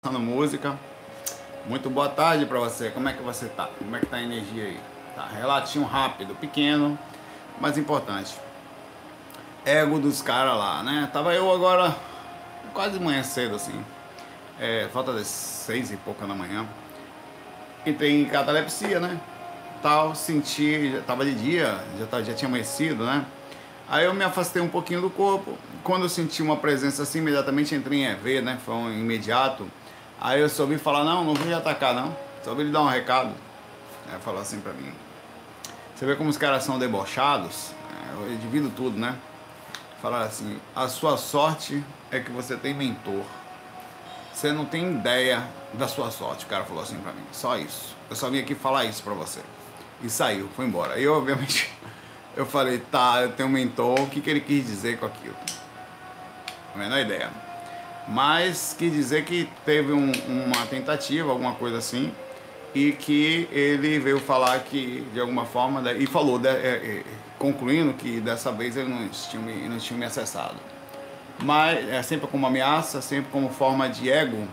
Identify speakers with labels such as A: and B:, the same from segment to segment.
A: escutando música. Muito boa tarde para você. Como é que você tá? Como é que tá a energia aí? Tá, relatinho rápido, pequeno, mas importante. Ego dos caras lá, né? Tava eu agora quase manhã cedo assim. É, falta das seis e pouca da manhã. Entrei em catalepsia, né? Tal, senti, já tava de dia, já, tá, já tinha amanhecido, né? Aí eu me afastei um pouquinho do corpo. Quando eu senti uma presença assim, imediatamente entrei em EV, né? Foi um imediato. Aí eu soube falar, não, não vim atacar não. Soube lhe dar um recado. Aí falou assim pra mim. Você vê como os caras são debochados? É, eu divido tudo, né? Falaram assim, a sua sorte é que você tem mentor. Você não tem ideia da sua sorte, o cara falou assim pra mim. Só isso. Eu só vim aqui falar isso pra você. E saiu, foi embora. Aí, obviamente, eu falei, tá, eu tenho um mentor, o que, que ele quis dizer com aquilo? A menor ideia. Mas quis dizer que teve um, uma tentativa, alguma coisa assim, e que ele veio falar que, de alguma forma, e falou, de, é, é, concluindo que dessa vez ele não tinha, me, não tinha me acessado. Mas é sempre como ameaça, sempre como forma de ego,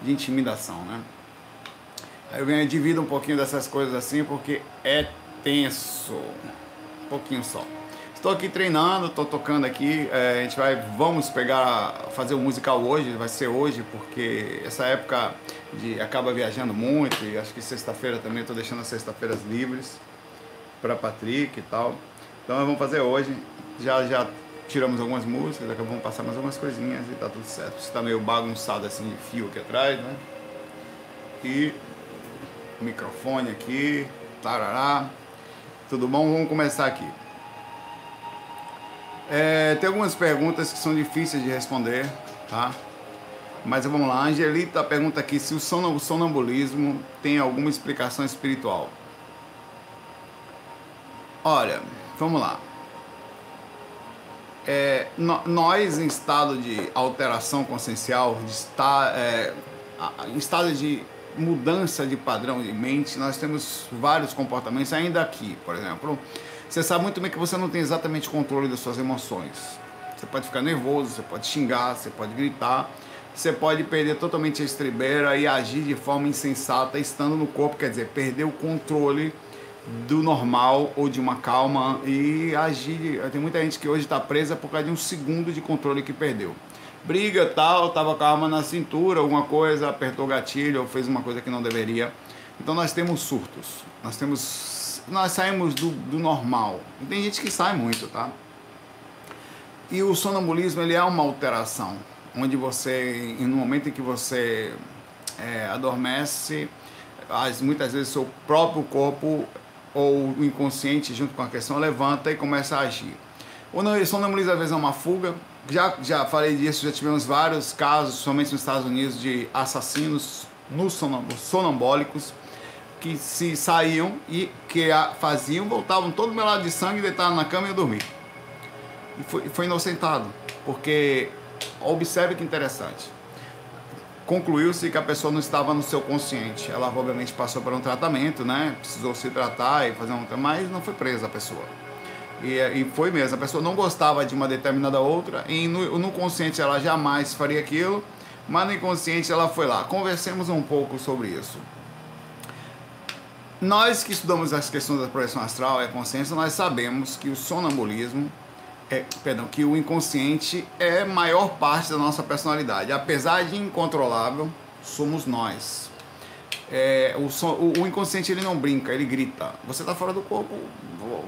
A: de intimidação, né? Aí eu venho divido um pouquinho dessas coisas assim, porque é tenso, um pouquinho só. Estou aqui treinando, estou tocando aqui. É, a gente vai, vamos pegar, fazer o um musical hoje, vai ser hoje, porque essa época de acaba viajando muito e acho que sexta-feira também estou deixando as sexta-feiras livres para Patrick e tal. Então vamos fazer hoje. Já já tiramos algumas músicas, daqui a pouco vamos passar mais algumas coisinhas e tá tudo certo. Está meio bagunçado assim de fio aqui atrás, né? E microfone aqui, tarará. Tudo bom? Vamos começar aqui. É, tem algumas perguntas que são difíceis de responder, tá? Mas vamos lá. A Angelita pergunta aqui se o sonambulismo tem alguma explicação espiritual. Olha, vamos lá. É, no, nós, em estado de alteração consciencial, de estar, é, em estado de mudança de padrão de mente, nós temos vários comportamentos, ainda aqui, por exemplo você sabe muito bem que você não tem exatamente controle das suas emoções. Você pode ficar nervoso, você pode xingar, você pode gritar, você pode perder totalmente a estribeira e agir de forma insensata estando no corpo, quer dizer, perder o controle do normal ou de uma calma e agir. Tem muita gente que hoje está presa por causa de um segundo de controle que perdeu. Briga tal, tava com a arma na cintura, alguma coisa, apertou o gatilho ou fez uma coisa que não deveria. Então nós temos surtos, nós temos nós saímos do, do normal. Tem gente que sai muito, tá? E o sonambulismo ele é uma alteração, onde você, no momento em que você é, adormece, as, muitas vezes seu próprio corpo ou o inconsciente junto com a questão levanta e começa a agir. O sonambulismo às vezes é uma fuga. Já, já falei disso, já tivemos vários casos, somente nos Estados Unidos, de assassinos no sonambólicos que se saíam e que faziam, voltavam todo meu lado de sangue, deitavam na cama e eu dormi. E foi, foi inocentado, porque observe que interessante. Concluiu-se que a pessoa não estava no seu consciente. Ela obviamente passou por um tratamento, né? Precisou se tratar e fazer um mas não foi presa a pessoa. E, e foi mesmo, a pessoa não gostava de uma determinada outra, e no, no consciente ela jamais faria aquilo, mas no inconsciente ela foi lá. Conversemos um pouco sobre isso. Nós que estudamos as questões da projeção astral e a consciência, nós sabemos que o sonambulismo, é, perdão, que o inconsciente é maior parte da nossa personalidade. Apesar de incontrolável, somos nós. É, o, son, o, o, inconsciente ele não brinca, ele grita. Você está fora do corpo,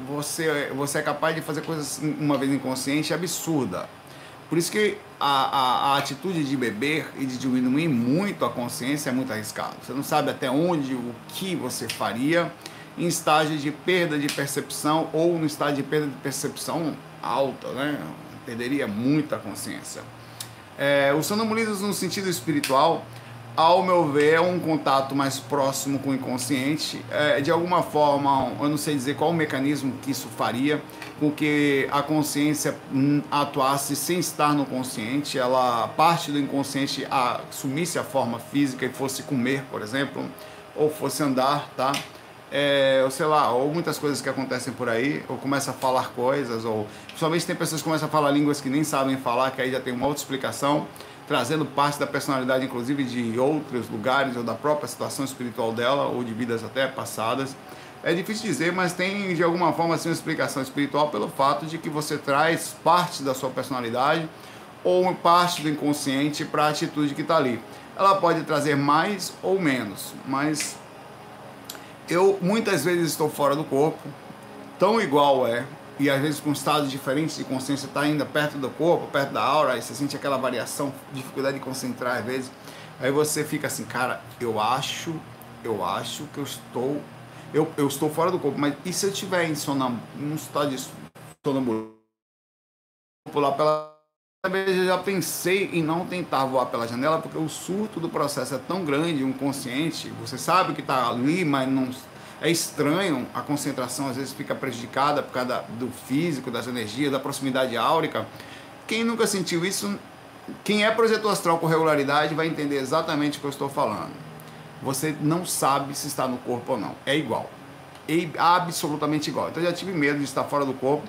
A: você, você é capaz de fazer coisas uma vez inconsciente absurda. Por isso que a, a, a, atitude de beber e de diminuir muito a consciência é muito arriscado. Você não sabe até onde, o que você faria em estágio de perda de percepção ou no estágio de perda de percepção alta, né? Perderia muita consciência. É, o sonambulismo no sentido espiritual ao meu ver, é um contato mais próximo com o inconsciente. É, de alguma forma, eu não sei dizer qual o mecanismo que isso faria com que a consciência hum, atuasse sem estar no consciente, ela parte do inconsciente assumisse a forma física e fosse comer, por exemplo, ou fosse andar, tá? É, ou sei lá, ou muitas coisas que acontecem por aí, ou começa a falar coisas, ou principalmente tem pessoas que começam a falar línguas que nem sabem falar, que aí já tem uma outra explicação trazendo parte da personalidade, inclusive de outros lugares ou da própria situação espiritual dela ou de vidas até passadas. É difícil dizer, mas tem de alguma forma assim, uma explicação espiritual pelo fato de que você traz parte da sua personalidade ou parte do inconsciente para a atitude que está ali. Ela pode trazer mais ou menos, mas eu muitas vezes estou fora do corpo, tão igual é, e às vezes com estados diferentes de consciência está ainda perto do corpo, perto da aura, aí você sente aquela variação, dificuldade de concentrar às vezes. Aí você fica assim, cara, eu acho, eu acho que eu estou, eu, eu estou fora do corpo, mas e se eu estiver em sonam, num estado de sonambulismo, pular pela vez eu já pensei em não tentar voar pela janela, porque o surto do processo é tão grande, um consciente, você sabe que está ali, mas não é estranho, a concentração às vezes fica prejudicada por causa do físico, das energias, da proximidade áurica. Quem nunca sentiu isso, quem é projetor astral com regularidade vai entender exatamente o que eu estou falando. Você não sabe se está no corpo ou não. É igual. É absolutamente igual. Então eu já tive medo de estar fora do corpo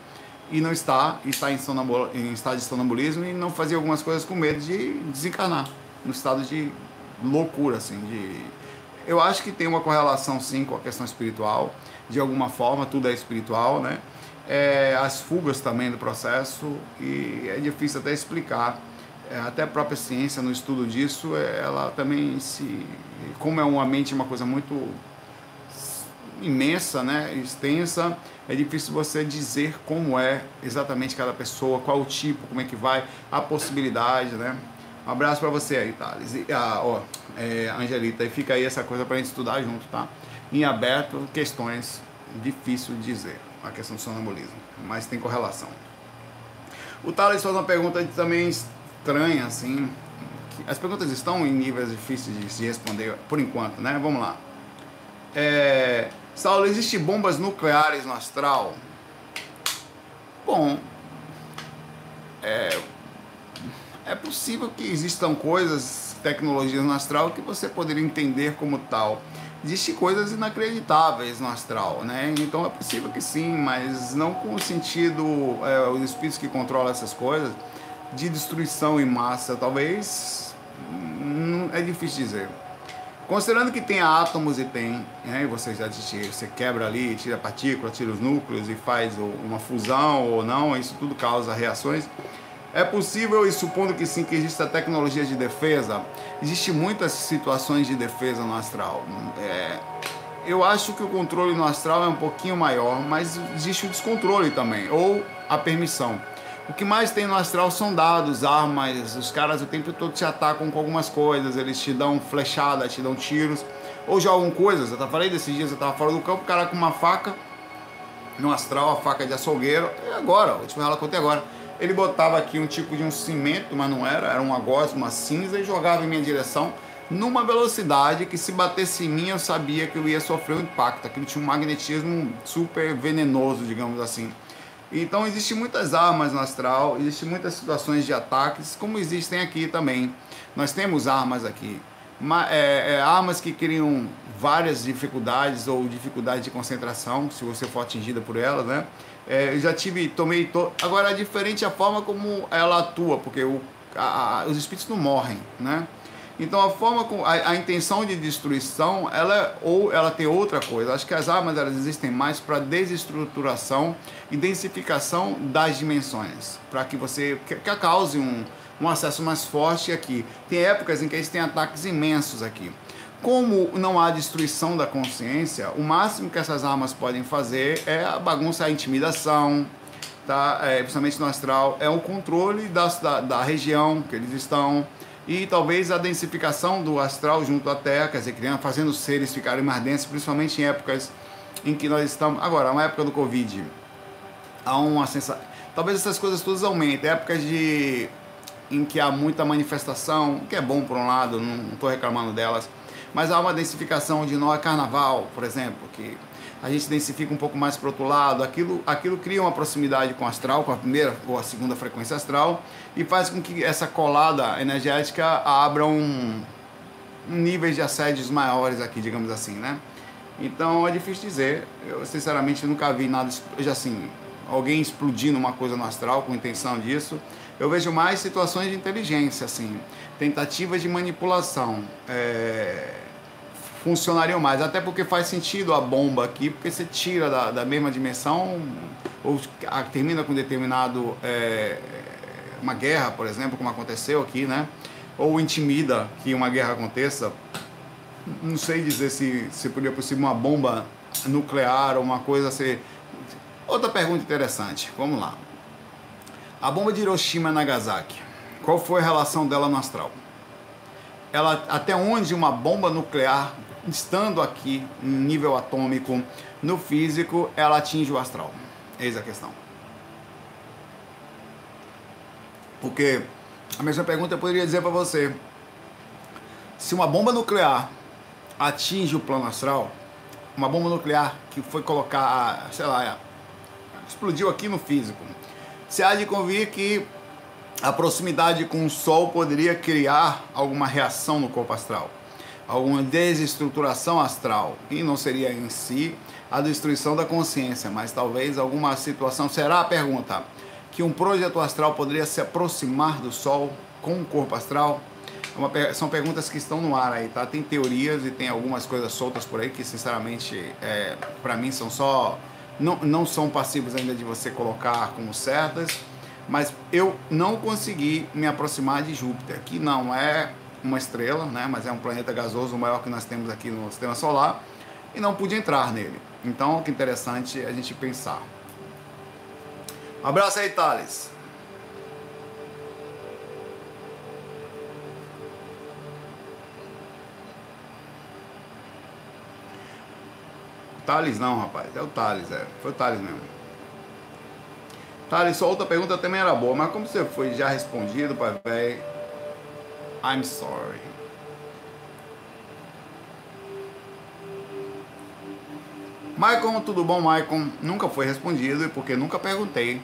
A: e não estar, está em, em estado de sonambulismo e não fazer algumas coisas com medo de desencarnar, no estado de loucura, assim, de eu acho que tem uma correlação sim com a questão espiritual, de alguma forma, tudo é espiritual, né? É, as fugas também do processo, e é difícil até explicar. É, até a própria ciência, no estudo disso, é, ela também se. Como é uma mente uma coisa muito imensa, né, extensa, é difícil você dizer como é exatamente cada pessoa, qual o tipo, como é que vai, a possibilidade, né? Um abraço para você aí, Thales. E, ah, ó, é, Angelita, e fica aí essa coisa para gente estudar junto, tá? Em aberto, questões difícil de dizer, a questão do sonambulismo, mas tem correlação. O Thales faz uma pergunta também estranha, assim. As perguntas estão em níveis difíceis de se responder por enquanto, né? Vamos lá. É, Saulo, existem bombas nucleares no astral? Bom, é, é possível que existam coisas, tecnologias no astral que você poderia entender como tal. Existem coisas inacreditáveis no astral, né? Então é possível que sim, mas não com o sentido, é, os espíritos que controlam essas coisas, de destruição em massa. Talvez, hum, é difícil dizer. Considerando que tem átomos e tem, né, você já você quebra ali, tira partículas, tira os núcleos e faz uma fusão ou não, isso tudo causa reações. É possível, e supondo que sim, que exista tecnologia de defesa, existe muitas situações de defesa no astral. É, eu acho que o controle no astral é um pouquinho maior, mas existe o descontrole também, ou a permissão. O que mais tem no astral são dados, armas, os caras o tempo todo te atacam com algumas coisas, eles te dão flechada, te dão tiros, ou jogam coisas. Eu falei desses dias, eu tava fora do campo, o cara com uma faca, no astral, a faca de açougueiro, e agora, a última ela contei agora ele botava aqui um tipo de um cimento, mas não era, era uma gosma, cinza e jogava em minha direção numa velocidade que se batesse em mim eu sabia que eu ia sofrer um impacto. Aquilo tinha um magnetismo super venenoso, digamos assim. Então existem muitas armas no astral, existem muitas situações de ataques, como existem aqui também. Nós temos armas aqui, é, é, armas que criam várias dificuldades ou dificuldade de concentração, se você for atingida por elas, né? É, já tive, tomei. To... Agora é diferente a forma como ela atua, porque o, a, a, os espíritos não morrem, né? Então a forma com a, a, intenção de destruição, ela ou ela tem outra coisa. Acho que as armas elas existem mais para desestruturação e densificação das dimensões, para que você que, que cause um, um acesso mais forte aqui. Tem épocas em que eles têm ataques imensos aqui. Como não há destruição da consciência, o máximo que essas armas podem fazer é a bagunça, a intimidação, tá? É, principalmente no astral, é o controle da, da, da região que eles estão e talvez a densificação do astral junto à Terra, quer dizer, criando, fazendo os seres ficarem mais densos, principalmente em épocas em que nós estamos. Agora, uma época do Covid, há uma sensação. Talvez essas coisas todas aumentem. Épocas de em que há muita manifestação, que é bom por um lado, não estou reclamando delas, mas há uma densificação de nó carnaval, por exemplo, que a gente densifica um pouco mais para outro lado, aquilo, aquilo cria uma proximidade com o astral, com a primeira ou a segunda frequência astral, e faz com que essa colada energética abra um, um níveis de assédios maiores aqui, digamos assim, né? Então é difícil dizer. Eu sinceramente nunca vi nada, assim, alguém explodindo uma coisa no astral com intenção disso. Eu vejo mais situações de inteligência, assim, tentativas de manipulação. É, funcionariam mais, até porque faz sentido a bomba aqui, porque você tira da, da mesma dimensão, ou termina com determinado. É, uma guerra, por exemplo, como aconteceu aqui, né? Ou intimida que uma guerra aconteça. Não sei dizer se, se poderia possível uma bomba nuclear ou uma coisa ser. Outra pergunta interessante, vamos lá. A bomba de Hiroshima e Nagasaki, qual foi a relação dela no astral? Ela, até onde uma bomba nuclear, estando aqui em nível atômico, no físico, ela atinge o astral? Eis a questão. Porque a mesma pergunta eu poderia dizer para você: se uma bomba nuclear atinge o plano astral, uma bomba nuclear que foi colocar, sei lá, explodiu aqui no físico, você há de convir que a proximidade com o Sol poderia criar alguma reação no corpo astral, alguma desestruturação astral, e não seria em si a destruição da consciência, mas talvez alguma situação. Será a pergunta que um projeto astral poderia se aproximar do Sol com o corpo astral? É uma, são perguntas que estão no ar aí, tá? Tem teorias e tem algumas coisas soltas por aí que, sinceramente, é, para mim são só. Não, não são passivos ainda de você colocar como certas, mas eu não consegui me aproximar de Júpiter, que não é uma estrela, né? Mas é um planeta gasoso, o maior que nós temos aqui no sistema solar, e não pude entrar nele. Então, que interessante a gente pensar. Um abraço aí, Thales. Thales não, rapaz. É o Thales, é. Foi o Thales mesmo. Thales, sua outra pergunta também era boa, mas como você foi já respondido, pai velho, I'm sorry. Maicon, tudo bom, Maicon? Nunca foi respondido e porque nunca perguntei.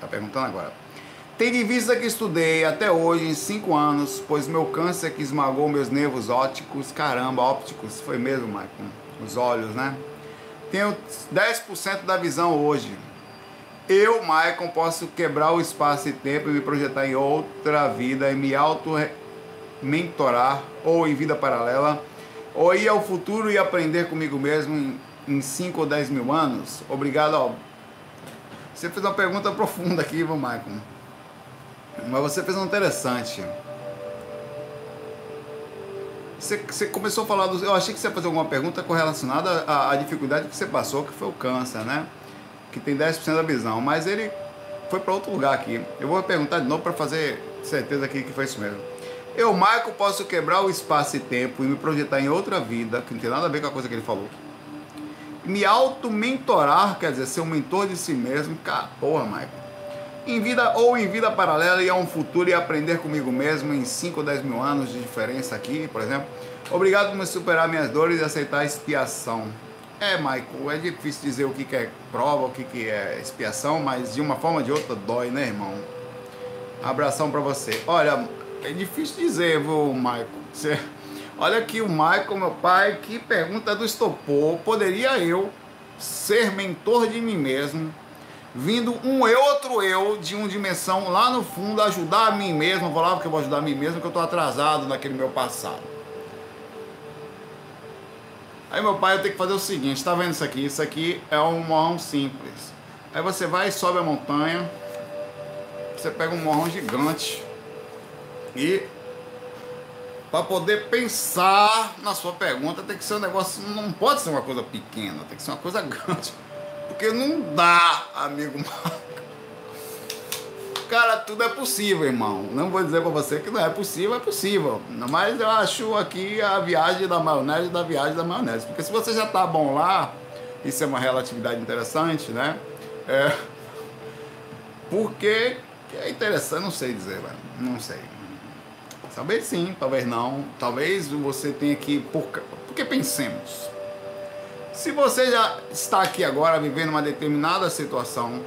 A: Tá perguntando agora. Tem de vista que estudei até hoje em 5 anos, pois meu câncer que esmagou meus nervos ópticos, caramba, ópticos, foi mesmo, Maicon? Os olhos, né? Tenho 10% da visão hoje. Eu, Maicon, posso quebrar o espaço e tempo e me projetar em outra vida e me auto-mentorar ou em vida paralela, ou ir ao futuro e aprender comigo mesmo em 5 ou 10 mil anos? Obrigado, ó. Você fez uma pergunta profunda aqui, Ivan Michael. Mas você fez uma interessante. Você, você, começou a falar do. Eu achei que você ia fazer alguma pergunta correlacionada à, à dificuldade que você passou, que foi o câncer, né? Que tem 10% da visão. Mas ele foi para outro lugar aqui. Eu vou perguntar de novo para fazer certeza aqui que foi isso mesmo. Eu, Michael, posso quebrar o espaço e tempo e me projetar em outra vida, que não tem nada a ver com a coisa que ele falou me auto-mentorar, quer dizer, ser um mentor de si mesmo, cara, porra, Michael. Em vida ou em vida paralela e a um futuro e aprender comigo mesmo em 5 ou 10 mil anos de diferença aqui, por exemplo. Obrigado por me superar minhas dores e aceitar a expiação. É, Michael, é difícil dizer o que é prova, o que é expiação, mas de uma forma ou de outra dói, né, irmão? Abração para você. Olha, é difícil dizer, viu, Michael? Você Olha aqui o Michael, meu pai, que pergunta do estopor. Poderia eu ser mentor de mim mesmo, vindo um eu, outro eu, de uma dimensão lá no fundo, ajudar a mim mesmo? Vou lá porque eu vou ajudar a mim mesmo, que eu estou atrasado naquele meu passado. Aí meu pai, eu tenho que fazer o seguinte, está vendo isso aqui? Isso aqui é um morrão simples. Aí você vai sobe a montanha, você pega um morrão gigante e para poder pensar na sua pergunta, tem que ser um negócio, não pode ser uma coisa pequena, tem que ser uma coisa grande. Porque não dá, amigo Cara, tudo é possível, irmão. Não vou dizer para você que não é possível, é possível. Mas eu acho aqui a viagem da maionese da viagem da maionese. Porque se você já tá bom lá, isso é uma relatividade interessante, né? É, porque é interessante, não sei dizer, velho. Não sei. Talvez sim, talvez não. Talvez você tenha que. Por, porque pensemos. Se você já está aqui agora vivendo uma determinada situação,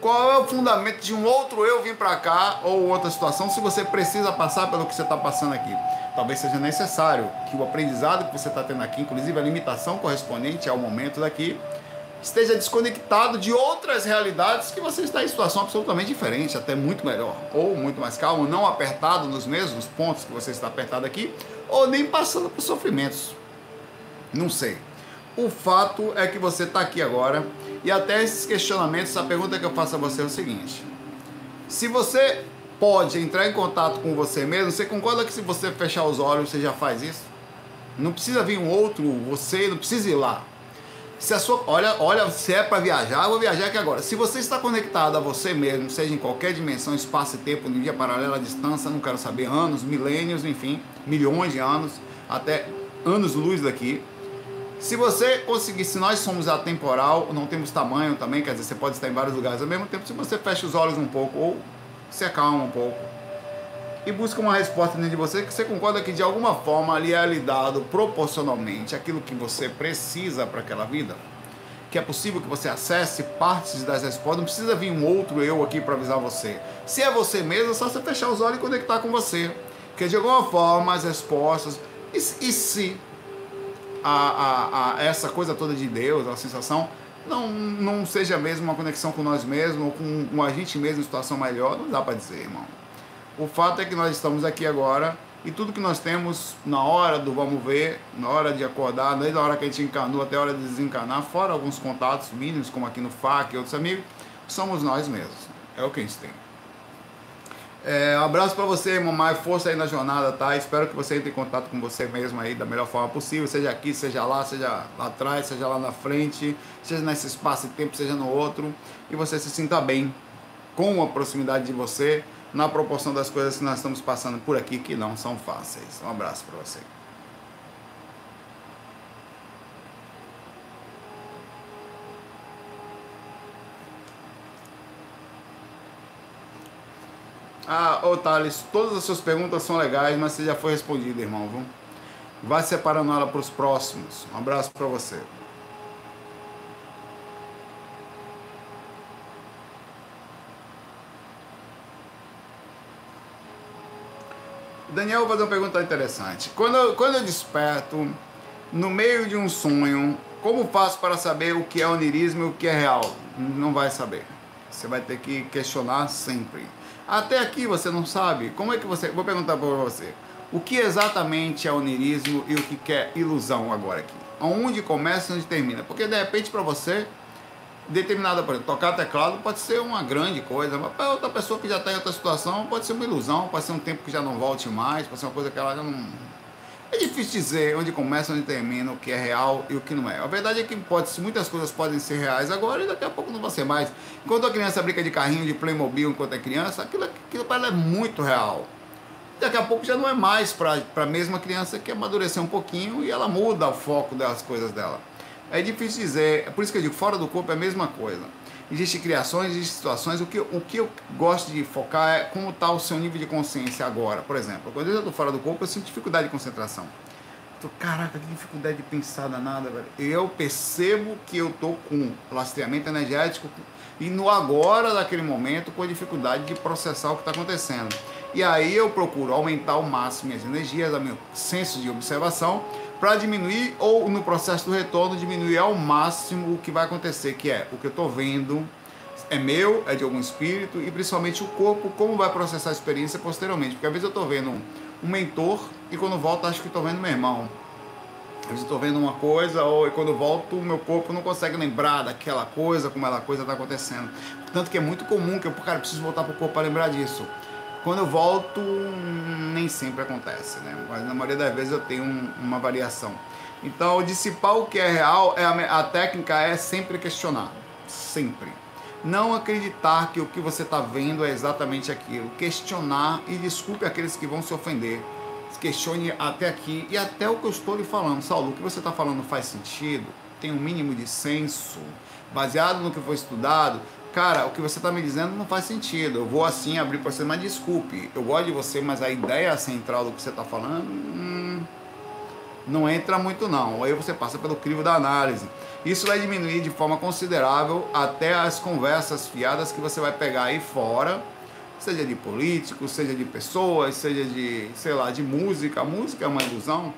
A: qual é o fundamento de um outro eu vir para cá ou outra situação se você precisa passar pelo que você está passando aqui? Talvez seja necessário que o aprendizado que você está tendo aqui, inclusive a limitação correspondente ao momento daqui, esteja desconectado de outras realidades que você está em situação absolutamente diferente, até muito melhor, ou muito mais calmo, não apertado nos mesmos pontos que você está apertado aqui, ou nem passando por sofrimentos. Não sei. O fato é que você está aqui agora e até esses questionamentos, a pergunta que eu faço a você é o seguinte: se você pode entrar em contato com você mesmo, você concorda que se você fechar os olhos você já faz isso? Não precisa vir um outro, você não precisa ir lá. Se a sua, olha, olha, se é para viajar, eu vou viajar aqui agora. Se você está conectado a você mesmo, seja em qualquer dimensão, espaço e tempo, no dia paralelo, à distância, não quero saber anos, milênios, enfim, milhões de anos, até anos luz daqui. Se você conseguir, se nós somos atemporal, não temos tamanho também, quer dizer, você pode estar em vários lugares ao mesmo tempo, se você fecha os olhos um pouco ou se acalma um pouco e busca uma resposta dentro de você que você concorda que de alguma forma ali é lhe dado proporcionalmente aquilo que você precisa para aquela vida, que é possível que você acesse partes das respostas, não precisa vir um outro eu aqui para avisar você. Se é você mesmo, é só você fechar os olhos e conectar com você, que de alguma forma as respostas e, e se a, a, a, essa coisa toda de Deus, a sensação não, não seja mesmo uma conexão com nós mesmos ou com, com a gente mesmo em situação melhor, não dá para dizer, irmão. O fato é que nós estamos aqui agora e tudo que nós temos na hora do vamos ver, na hora de acordar, desde a hora que a gente encanou até a hora de desencanar, fora alguns contatos mínimos, como aqui no FAC e outros amigos, somos nós mesmos. É o que a gente tem. É, um abraço para você, mais força aí na jornada, tá? Espero que você entre em contato com você mesmo aí da melhor forma possível, seja aqui, seja lá, seja lá atrás, seja lá na frente, seja nesse espaço e tempo, seja no outro, e você se sinta bem com a proximidade de você, na proporção das coisas que nós estamos passando por aqui que não são fáceis. Um abraço para você. Ah, ô Thales, todas as suas perguntas são legais, mas você já foi respondido, irmão. Viu? Vai separando ela para os próximos. Um abraço para você. Daniel vai fazer uma pergunta interessante. Quando eu, quando eu desperto no meio de um sonho, como faço para saber o que é onirismo e o que é real? Não vai saber. Você vai ter que questionar sempre. Até aqui você não sabe. Como é que você. Vou perguntar para você. O que exatamente é onirismo e o que é ilusão agora aqui? Onde começa e onde termina? Porque de repente para você determinada, por exemplo, tocar teclado pode ser uma grande coisa, mas para outra pessoa que já está em outra situação pode ser uma ilusão, pode ser um tempo que já não volte mais, pode ser uma coisa que ela já não. É difícil dizer onde começa, onde termina, o que é real e o que não é. A verdade é que pode, muitas coisas podem ser reais agora e daqui a pouco não vão ser mais. Enquanto a criança brinca de carrinho de Playmobil enquanto é criança, aquilo, aquilo para ela é muito real. Daqui a pouco já não é mais para a mesma criança que amadurecer um pouquinho e ela muda o foco das coisas dela. É difícil dizer, é por isso que eu digo, fora do corpo é a mesma coisa. Existem criações, existem situações. O que, o que eu gosto de focar é como está o seu nível de consciência agora. Por exemplo, quando eu estou fora do corpo, eu sinto dificuldade de concentração. Tô, caraca, que dificuldade de pensar nada, velho. Eu percebo que eu tô com lastreamento energético e no agora daquele momento com dificuldade de processar o que está acontecendo. E aí eu procuro aumentar ao máximo minhas energias, meu senso de observação para diminuir ou no processo do retorno diminuir ao máximo o que vai acontecer, que é o que eu estou vendo é meu, é de algum espírito e principalmente o corpo, como vai processar a experiência posteriormente. Porque às vezes eu estou vendo um, mentor e quando volto acho que estou vendo meu irmão. Às vezes estou vendo uma coisa ou quando volto o meu corpo não consegue lembrar daquela coisa, como aquela coisa está acontecendo. Tanto que é muito comum que eu, cara, preciso voltar para o corpo para lembrar disso. Quando eu volto, nem sempre acontece, né? Mas na maioria das vezes eu tenho um, uma variação. Então, dissipar o que é real, é a, a técnica é sempre questionar. Sempre. Não acreditar que o que você está vendo é exatamente aquilo. Questionar e desculpe aqueles que vão se ofender. Questione até aqui e até o que eu estou lhe falando. Saulo, o que você está falando faz sentido? Tem um mínimo de senso? Baseado no que foi estudado? Cara, o que você está me dizendo não faz sentido. Eu vou assim abrir para você, mas desculpe, eu gosto de você, mas a ideia central do que você está falando hum, não entra muito não. Aí você passa pelo crivo da análise. Isso vai diminuir de forma considerável até as conversas fiadas que você vai pegar aí fora, seja de políticos, seja de pessoas, seja de, sei lá, de música. A música é uma ilusão.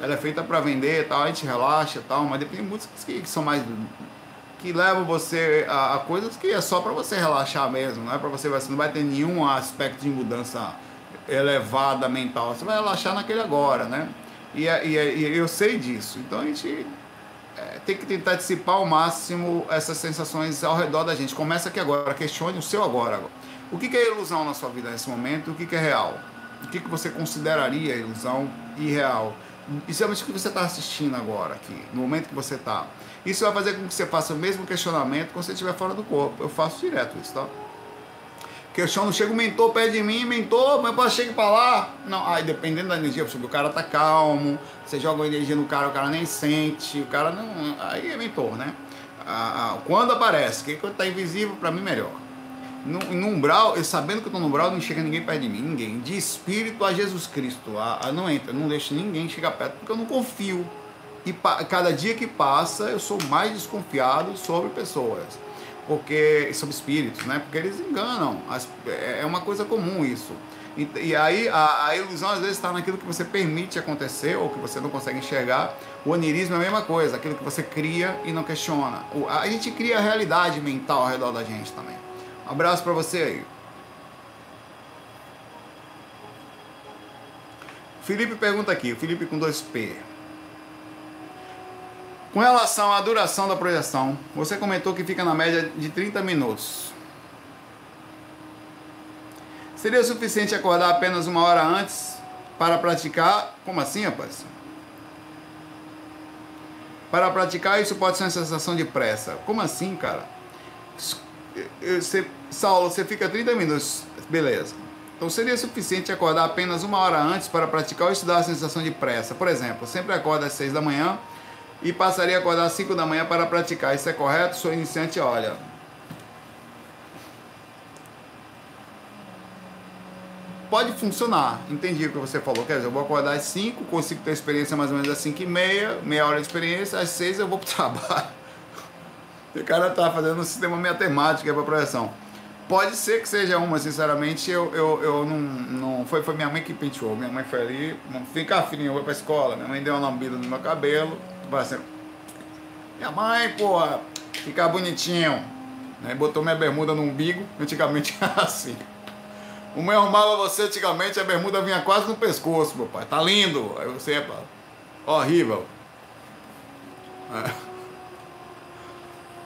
A: Ela é feita para vender, tal, a gente relaxa, tal, mas de músicas que são mais que levam você a, a coisas que é só para você relaxar mesmo, não é para você, você não vai ter nenhum aspecto de mudança elevada mental, você vai relaxar naquele agora, né? E, e, e eu sei disso, então a gente é, tem que tentar dissipar ao máximo essas sensações ao redor da gente. Começa aqui agora, questione o seu agora. O que é ilusão na sua vida nesse momento? O que é real? O que você consideraria ilusão e real? Principalmente o que você está assistindo agora aqui, no momento que você está. Isso vai fazer com que você faça o mesmo questionamento quando você estiver fora do corpo. Eu faço direto isso, tá? Questiono, chega o mentor perto de mim, mentor, mas eu chegue para lá. Não, aí dependendo da energia, o cara tá calmo, você joga uma energia no cara, o cara nem sente, o cara não. Aí é mentor, né? Ah quando aparece, que quando tá invisível, para mim melhor. No, no, umbral, eu sabendo que eu tô no umbral, não chega ninguém perto de mim, ninguém. De espírito a Jesus Cristo, a, a não entra, não deixa ninguém chegar perto, porque eu não confio. E cada dia que passa, eu sou mais desconfiado sobre pessoas, porque sobre espíritos, né? Porque eles enganam. As, é, é uma coisa comum isso. E, e aí a, a, ilusão às vezes está naquilo que você permite acontecer ou que você não consegue enxergar. O onirismo é a mesma coisa, aquilo que você cria e não questiona. O, a gente cria a realidade mental ao redor da gente também. Um abraço para você aí. Felipe pergunta aqui, Felipe com dois P. Com relação à duração da projeção, você comentou que fica na média de 30 minutos. Seria suficiente acordar apenas uma hora antes para praticar? Como assim, rapaz? Para praticar, isso pode ser uma sensação de pressa. Como assim, cara? Você, Saulo, você fica 30 minutos, beleza. Então seria suficiente acordar apenas uma hora antes para praticar ou dá a sensação de pressa. Por exemplo, sempre acorda às 6 da manhã e passaria a acordar às 5 da manhã para praticar. Isso é correto? Sou iniciante, olha. Pode funcionar, entendi o que você falou. Quer dizer, eu vou acordar às 5, consigo ter experiência mais ou menos às 5 e meia, meia hora de experiência, às 6 eu vou para o trabalho. O cara tá fazendo um sistema matemático para projeção. Pode ser que seja uma, sinceramente, eu, eu, eu não, não. Foi, foi minha mãe que penteou. Minha mãe foi ali, fica fininho, eu vou pra escola. Minha mãe deu uma lambida no meu cabelo, Tipo assim, minha mãe, pô, ficar bonitinho. Né? Botou minha bermuda no umbigo, antigamente era assim. O meu arrumava você antigamente, a bermuda vinha quase no pescoço, meu pai. Tá lindo. Aí você, é horrível. É.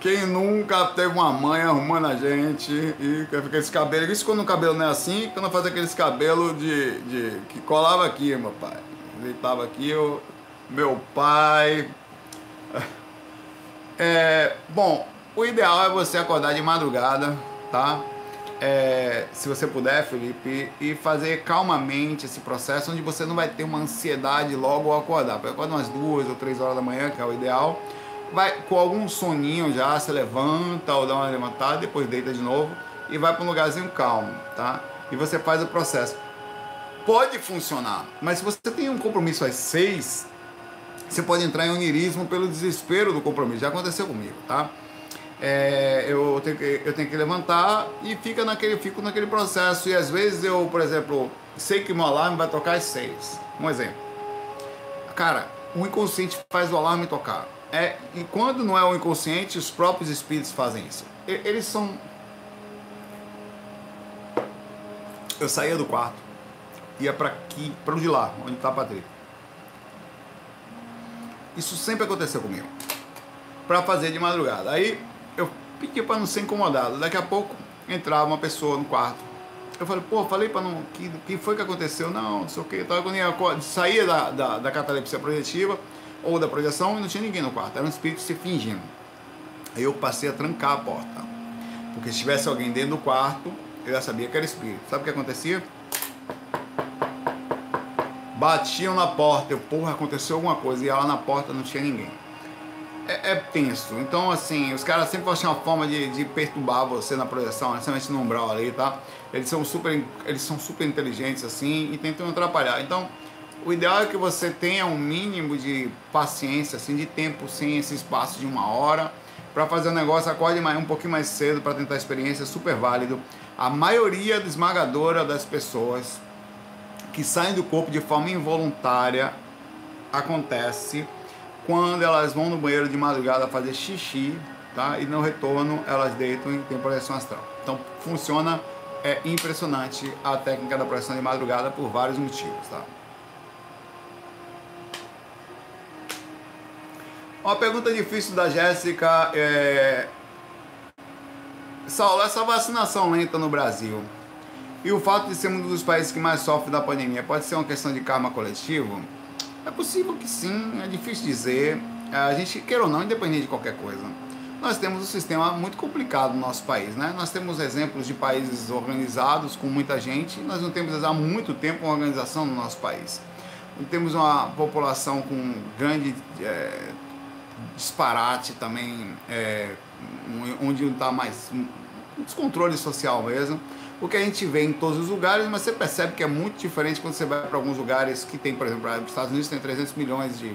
A: Quem nunca teve uma mãe arrumando a gente e fica esse cabelo. Isso quando o cabelo não é assim, quando faz aqueles cabelos de, de. que colava aqui, meu pai. Deitava aqui, eu meu pai. É, bom, o ideal é você acordar de madrugada, tá? É, se você puder, Felipe, e fazer calmamente esse processo, onde você não vai ter uma ansiedade logo ao acordar. Acorda umas duas ou três horas da manhã, que é o ideal. Vai com algum soninho já, se levanta ou dá uma levantada, depois deita de novo e vai para um lugarzinho calmo, tá? E você faz o processo. Pode funcionar, mas se você tem um compromisso às seis, você pode entrar em onirismo pelo desespero do compromisso. Já aconteceu comigo, tá? É, eu, tenho que, eu tenho que levantar e fica naquele, fico naquele processo. E às vezes eu, por exemplo, sei que meu alarme vai tocar às seis. Um exemplo. Cara, o inconsciente faz o alarme tocar. É, e quando não é o inconsciente, os próprios espíritos fazem isso. Eles são. Eu saía do quarto, ia para aqui, para o de lá, onde está a Patrícia isso sempre aconteceu comigo. Para fazer de madrugada. Aí eu pedi para não ser incomodado. Daqui a pouco entrava uma pessoa no quarto. Eu falei, pô, falei para não. Que, que foi que aconteceu? Não, não sei o que. Então, quando eu saía da, da, da catalepsia projetiva ou da projeção e não tinha ninguém no quarto. Era um espírito se fingindo. Aí eu passei a trancar a porta. Porque se tivesse alguém dentro do quarto, eu já sabia que era espírito. Sabe o que acontecia? Batiam na porta, eu, porra, aconteceu alguma coisa, e lá na porta não tinha ninguém. É, é tenso. Então, assim, os caras sempre vão achar uma forma de, de perturbar você na projeção, principalmente no umbral ali, tá? Eles são super, eles são super inteligentes, assim, e tentam atrapalhar. Então, o ideal é que você tenha um mínimo de paciência, assim, de tempo, sem esse espaço de uma hora, para fazer o negócio, acorde mais, um pouquinho mais cedo para tentar a experiência, super válido. A maioria esmagadora das pessoas que saem do corpo de forma involuntária acontece quando elas vão no banheiro de madrugada fazer xixi tá? E no retorno elas deitam e tem projeção astral. Então funciona, é impressionante a técnica da projeção de madrugada por vários motivos, tá? Uma pergunta difícil da Jéssica é... Saulo, essa vacinação lenta no Brasil e o fato de ser um dos países que mais sofre da pandemia pode ser uma questão de karma coletivo? É possível que sim, é difícil dizer. A gente, queira ou não, independente de qualquer coisa. Nós temos um sistema muito complicado no nosso país, né? Nós temos exemplos de países organizados com muita gente, nós não temos há muito tempo uma organização no nosso país. Temos uma população com grande é, disparate também, é, onde está mais um descontrole social mesmo. O que a gente vê em todos os lugares, mas você percebe que é muito diferente quando você vai para alguns lugares que tem, por exemplo, os Estados Unidos tem 300 milhões de,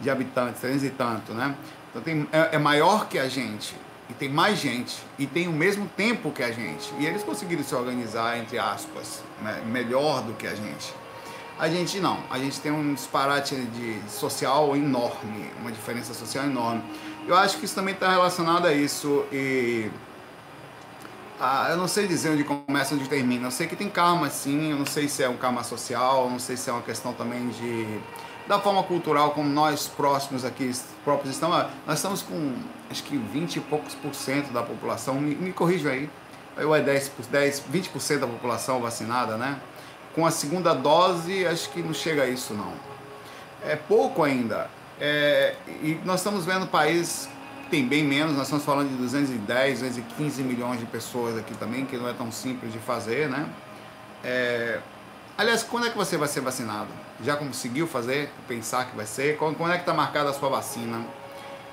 A: de habitantes, 300 e tanto, né? Então tem, é, é maior que a gente, e tem mais gente, e tem o mesmo tempo que a gente. E eles conseguiram se organizar, entre aspas, né? melhor do que a gente. A gente não, a gente tem um disparate de social enorme, uma diferença social enorme. Eu acho que isso também está relacionado a isso e ah, eu não sei dizer onde começa e onde termina. Eu sei que tem karma sim, eu não sei se é um karma social, não sei se é uma questão também de da forma cultural como nós próximos aqui próprios estamos. Nós estamos com acho que 20 e poucos por cento da população, me, me corrijam aí. Ou é 10, 10, 20% da população vacinada, né? com a segunda dose, acho que não chega a isso não. É pouco ainda. É, e nós estamos vendo países tem bem menos, nós estamos falando de 210, 215 milhões de pessoas aqui também, que não é tão simples de fazer, né? É, aliás, quando é que você vai ser vacinado? Já conseguiu fazer, pensar que vai ser? Quando, quando é que está marcada a sua vacina?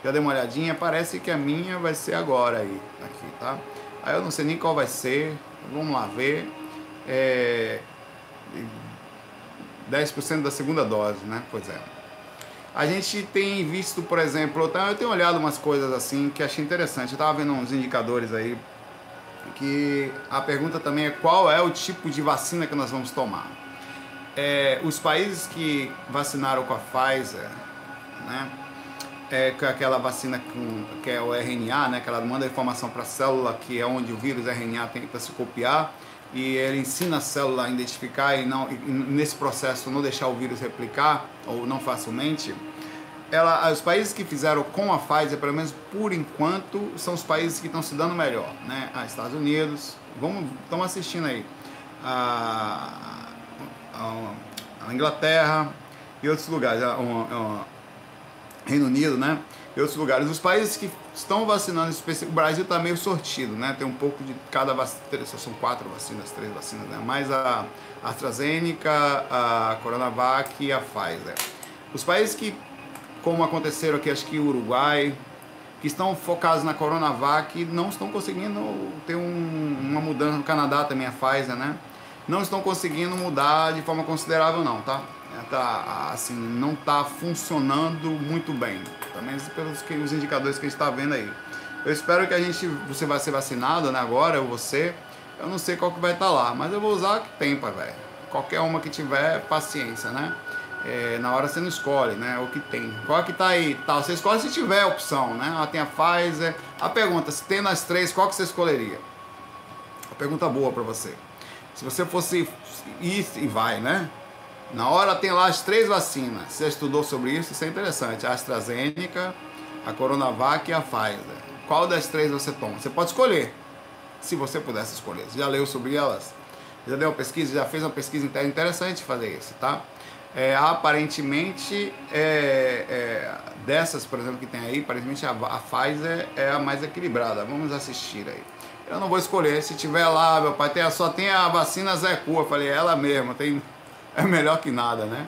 A: Já dei uma olhadinha, parece que a minha vai ser agora aí, aqui, tá? Aí eu não sei nem qual vai ser, vamos lá ver. É, 10% da segunda dose, né? Pois é. A gente tem visto, por exemplo, eu tenho olhado umas coisas assim que achei interessante. Eu estava vendo uns indicadores aí que a pergunta também é qual é o tipo de vacina que nós vamos tomar. É, os países que vacinaram com a Pfizer, né? É, com aquela vacina com, que é o RNA, né? Que ela manda informação para a célula que é onde o vírus RNA tenta se copiar e ele ensina a célula a identificar e, não, e nesse processo não deixar o vírus replicar ou não facilmente, ela, os países que fizeram com a Pfizer, pelo menos por enquanto, são os países que estão se dando melhor, né? Ah, Estados Unidos, vamos, estão assistindo aí, a, a, a, Inglaterra e outros lugares, a, Reino Unido, né? E outros lugares. Os países que estão vacinando, o Brasil está meio sortido, né? Tem um pouco de cada vacina, são quatro vacinas, três vacinas, né? Mais a AstraZeneca, a Coronavac e a Pfizer. Os países que, como aconteceram aqui, acho que o Uruguai, que estão focados na Coronavac, não estão conseguindo ter um, uma mudança. No Canadá também a Pfizer, né? Não estão conseguindo mudar de forma considerável, não, tá? Tá, assim, não está funcionando muito bem também pelos que, os indicadores que a gente está vendo aí. Eu espero que a gente, você vai ser vacinado, né, agora, ou você, eu não sei qual que vai estar tá lá, mas eu vou usar o que tem, velho. Qualquer uma que tiver, paciência, né? É, na hora você não escolhe, né? O que tem. Qual é que tá aí? Tá, você escolhe se tiver opção, né? Ela tem a Pfizer. A pergunta, se tem nas três, qual que você escolheria? A pergunta boa para você. Se você fosse ir e vai, né? Na hora tem lá as três vacinas. Você estudou sobre isso? Isso é interessante. A AstraZeneca, a Coronavac e a Pfizer. Qual das três você toma? Você pode escolher. Se você pudesse escolher. Você já leu sobre elas? Já deu uma pesquisa? Já fez uma pesquisa interna? Interessante fazer isso, tá? É, aparentemente, é, é, dessas, por exemplo, que tem aí, aparentemente a, a Pfizer é a mais equilibrada. Vamos assistir aí. Eu não vou escolher. Se tiver lá, meu pai, tem, só tem a vacina Zé. Eu falei, é ela mesma, tem é melhor que nada, né?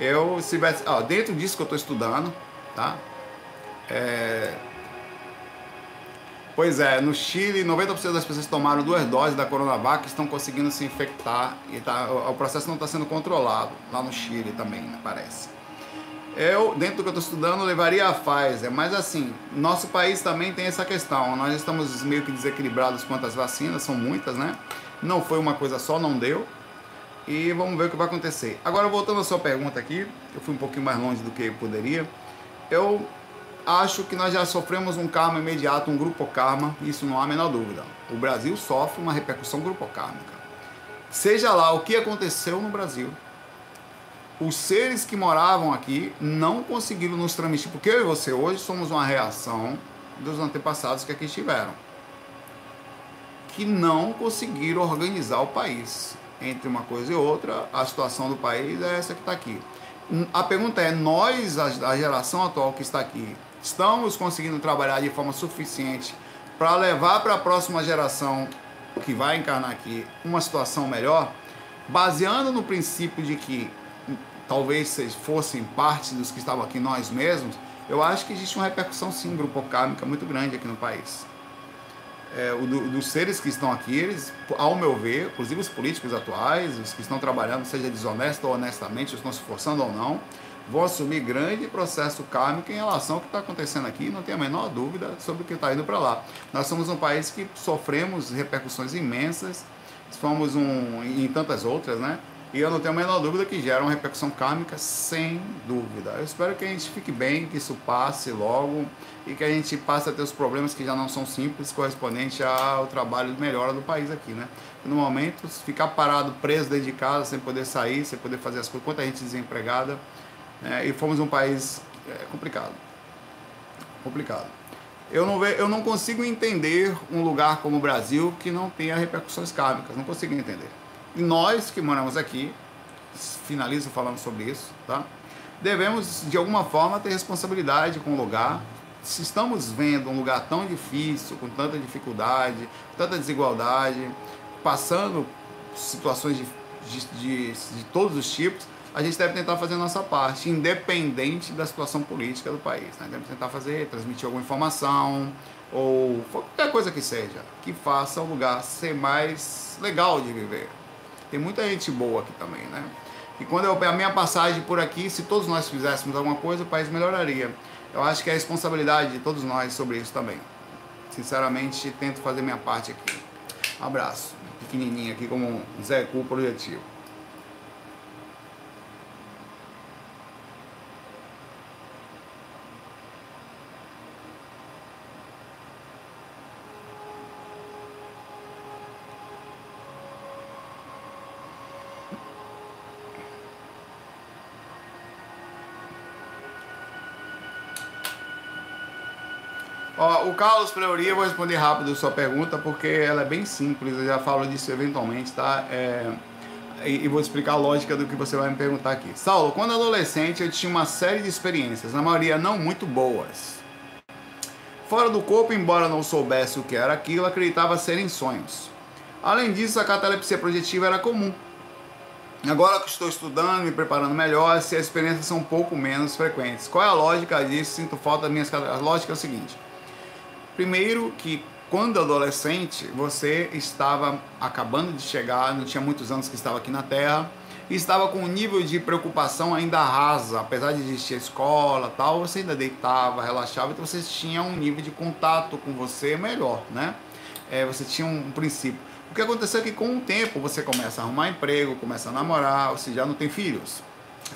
A: Eu, se tivesse, ó, dentro disso que eu estou estudando, tá? É, Pois é, no Chile, 90% das pessoas que tomaram duas doses da Coronavac estão conseguindo se infectar e tá, o processo não está sendo controlado lá no Chile também, né, parece. Eu, dentro do que eu estou estudando, levaria a Pfizer, mas assim, nosso país também tem essa questão. Nós estamos meio que desequilibrados quanto às vacinas, são muitas, né? Não foi uma coisa só, não deu e vamos ver o que vai acontecer. Agora, voltando à sua pergunta aqui, eu fui um pouquinho mais longe do que poderia. Eu acho que nós já sofremos um karma imediato, um grupo karma, isso não há a menor dúvida. O Brasil sofre uma repercussão grupo kármica. Seja lá o que aconteceu no Brasil, os seres que moravam aqui não conseguiram nos transmitir, porque eu e você hoje somos uma reação dos antepassados que aqui estiveram, que não conseguiram organizar o país. Entre uma coisa e outra, a situação do país é essa que está aqui. A pergunta é: nós, a geração atual que está aqui, estamos conseguindo trabalhar de forma suficiente para levar para a próxima geração que vai encarnar aqui uma situação melhor, baseando no princípio de que talvez vocês fossem parte dos que estavam aqui nós mesmos, eu acho que existe uma repercussão sim grupo kármica muito grande aqui no país. É, do, dos seres que estão aqui, eles, ao meu ver, inclusive os políticos atuais, os que estão trabalhando, seja desonesto ou honestamente, estão se esforçando ou não, vão assumir grande processo kármico em relação ao que está acontecendo aqui, não tem a menor dúvida sobre o que está indo para lá. Nós somos um país que sofremos repercussões imensas, somos um, em tantas outras, né? E eu não tenho a menor dúvida que gera uma repercussão kármica, sem dúvida. Eu espero que a gente fique bem, que isso passe logo e que a gente passe a ter os problemas que já não são simples, correspondente ao trabalho de melhora do país aqui, né? No momento, ficar parado, preso dentro de casa, sem poder sair, sem poder fazer as coisas, quanta gente desempregada, né? e fomos um país é, complicado. Complicado. Eu não, ve, eu não consigo entender um lugar como o Brasil que não tenha repercussões kármicas, não consigo entender. E nós que moramos aqui, finalizo falando sobre isso, tá? Devemos, de alguma forma, ter responsabilidade com o lugar. Se estamos vendo um lugar tão difícil, com tanta dificuldade, tanta desigualdade, passando situações de, de, de, de todos os tipos, a gente deve tentar fazer a nossa parte, independente da situação política do país. Né? Deve tentar fazer, transmitir alguma informação, ou qualquer coisa que seja, que faça o lugar ser mais legal de viver. Tem muita gente boa aqui também, né? E quando eu, a minha passagem por aqui, se todos nós fizéssemos alguma coisa, o país melhoraria. Eu acho que é a responsabilidade de todos nós sobre isso também. Sinceramente, tento fazer minha parte aqui. Abraço. Pequenininho aqui como um Zé Cu projetivo. Ó, o Carlos Fleury, eu vou responder rápido a sua pergunta, porque ela é bem simples, eu já falo disso eventualmente, tá? É, e, vou explicar a lógica do que você vai me perguntar aqui. Saulo, quando adolescente eu tinha uma série de experiências, na maioria não muito boas. Fora do corpo, embora não soubesse o que era aquilo, acreditava serem sonhos. Além disso, a catalepsia projetiva era comum. Agora que estou estudando, me preparando melhor, se as experiências são um pouco menos frequentes. Qual é a lógica disso? Sinto falta das minhas... A lógica é o seguinte Primeiro que quando adolescente você estava acabando de chegar, não tinha muitos anos que estava aqui na Terra, e estava com um nível de preocupação ainda rasa, apesar de existir a escola tal, você ainda deitava, relaxava, então você tinha um nível de contato com você melhor, né? É, você tinha um princípio. O que aconteceu é que com o tempo você começa a arrumar emprego, começa a namorar, você já não tem filhos,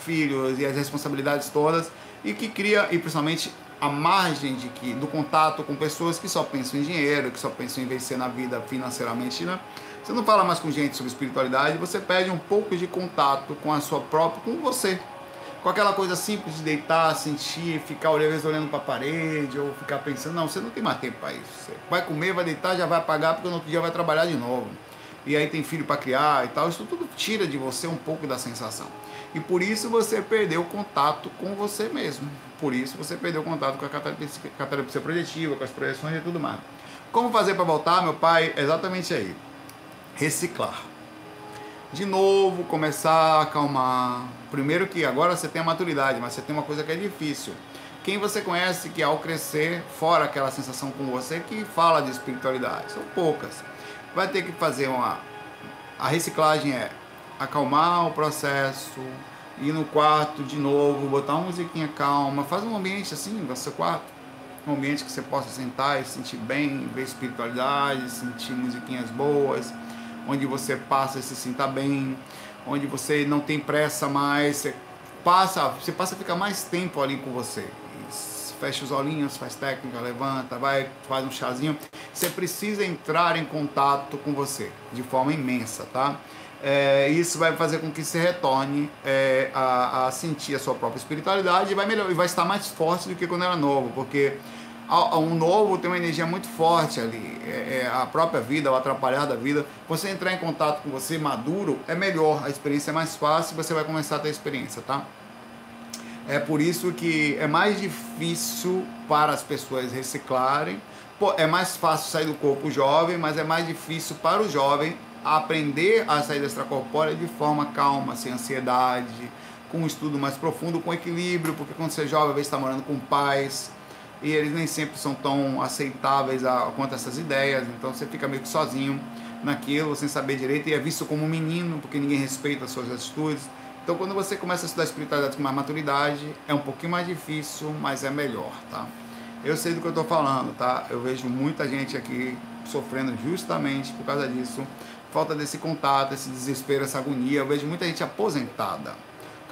A: filhos e as responsabilidades todas, e que cria, e principalmente a margem de que do contato com pessoas que só pensam em dinheiro, que só pensam em vencer na vida financeiramente, né? Você não fala mais com gente sobre espiritualidade, você perde um pouco de contato com a sua própria, com você. Com aquela coisa simples de deitar, sentir, ficar olhando, olhando para a parede, ou ficar pensando, não, você não tem mais tempo para isso. Você vai comer, vai deitar, já vai apagar, porque no outro dia vai trabalhar de novo. E aí tem filho para criar e tal, isso tudo tira de você um pouco da sensação. E por isso você perdeu o contato com você mesmo por isso você perdeu contato com a catalepsia projetiva, com as projeções e tudo mais. Como fazer para voltar, meu pai? Exatamente aí. Reciclar. De novo, começar a acalmar. Primeiro que agora você tem a maturidade, mas você tem uma coisa que é difícil. Quem você conhece que ao crescer, fora aquela sensação com você, que fala de espiritualidade? São poucas. Vai ter que fazer uma. A reciclagem é acalmar o processo, ir no quarto de novo, botar uma musiquinha calma, faz um ambiente assim no seu quarto, um ambiente que você possa sentar e sentir bem, ver espiritualidade, sentir musiquinhas boas, onde você passa e se sinta bem, onde você não tem pressa mais, você passa, você passa a ficar mais tempo ali com você. fecha os olhinhos, faz técnica, levanta, vai, faz um chazinho. Você precisa entrar em contato com você de forma imensa, tá? É, isso vai fazer com que você retorne é, a, a, sentir a sua própria espiritualidade e vai, melhor, e vai estar mais forte do que quando era novo, porque um novo tem uma energia muito forte ali. É, é, a própria vida, o atrapalhar da vida. Você entrar em contato com você maduro é melhor, a experiência é mais fácil você vai começar a ter experiência, tá? É por isso que é mais difícil para as pessoas reciclarem. Pô, é mais fácil sair do corpo jovem, mas é mais difícil para o jovem aprender a sair extracorpórea de forma calma, sem ansiedade, com um estudo mais profundo, com equilíbrio, porque quando você é jovem, você está morando com pais, e eles nem sempre são tão aceitáveis a, quanto essas ideias, então você fica meio que sozinho naquilo, sem saber direito, e é visto como um menino, porque ninguém respeita as suas atitudes. Então, quando você começa a estudar espiritualidade com mais maturidade, é um pouquinho mais difícil, mas é melhor, tá? Eu sei do que eu estou falando, tá? Eu vejo muita gente aqui sofrendo justamente por causa disso, falta desse contato, esse desespero, essa agonia. Eu vejo muita gente aposentada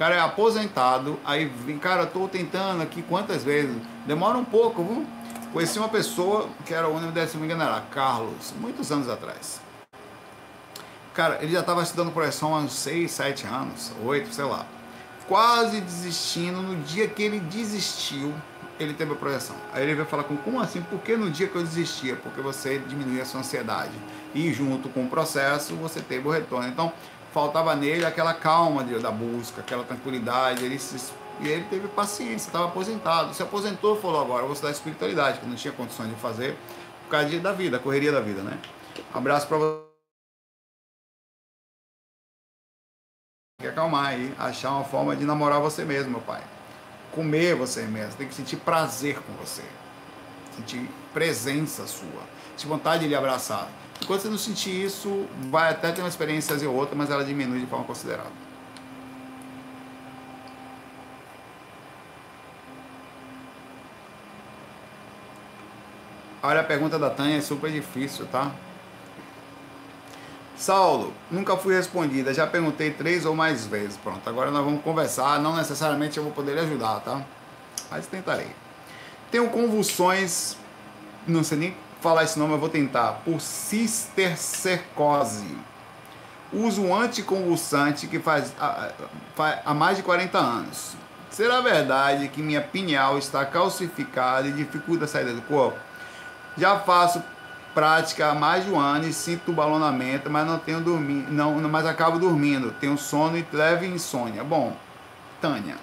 A: cara é aposentado, aí vem, cara, tô tentando aqui quantas vezes? Demora um pouco, viu? Conheci uma pessoa que era o único, se não me engano, era Carlos, muitos anos atrás. Cara, ele já estava estudando projeção há uns 6, 7 anos, 8, sei lá. Quase desistindo, no dia que ele desistiu, ele teve a projeção. Aí ele veio falar com como assim? Por que no dia que eu desistia? Porque você diminuía a sua ansiedade. E junto com o processo, você teve o retorno. Então, faltava nele aquela calma de, da busca, aquela tranquilidade. Ele se, e ele teve paciência, estava aposentado. Se aposentou, falou agora, vou estudar espiritualidade, que não tinha condições de fazer por causa de, da vida, correria da vida, né? Abraço para você. Tem que acalmar aí, achar uma forma de namorar você mesmo, meu pai. Comer você mesmo, tem que sentir prazer com você. Sentir presença sua. Sentir vontade de lhe abraçar. Enquanto você não sentir isso, vai até ter uma experiência ou outra, mas ela diminui de forma considerável. Olha, a pergunta da Tânia é super difícil, tá? Saulo, nunca fui respondida, já perguntei três ou mais vezes. Pronto, agora nós vamos conversar. Não necessariamente eu vou poder lhe ajudar, tá? Mas tentarei. Tenho convulsões, não sei nem falar esse nome, eu vou tentar. Por cistercercose. Uso anticonvulsante que faz, há mais de 40 anos. Será verdade que minha pineal está calcificada e dificulta a saída do corpo? Já faço prática há mais de um ano e sinto balonamento, mas não tenho dormido, não, mas acabo dormindo. Tenho sono e leve insônia. Bom, Tânia,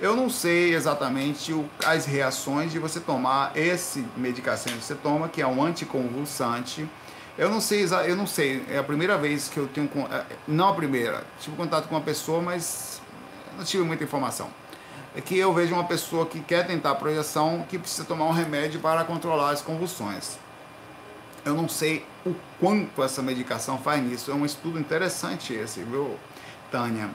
A: eu não sei exatamente o, as reações de você tomar esse medicação que você toma, que é um anticonvulsante. Eu não sei, eu não sei, é a primeira vez que eu tenho, é, não a primeira, tive contato com uma pessoa, mas não tive muita informação. É que eu vejo uma pessoa que quer tentar a projeção que precisa tomar um remédio para controlar as convulsões. Eu não sei o quanto essa medicação faz nisso. É um estudo interessante esse, viu, Tânia?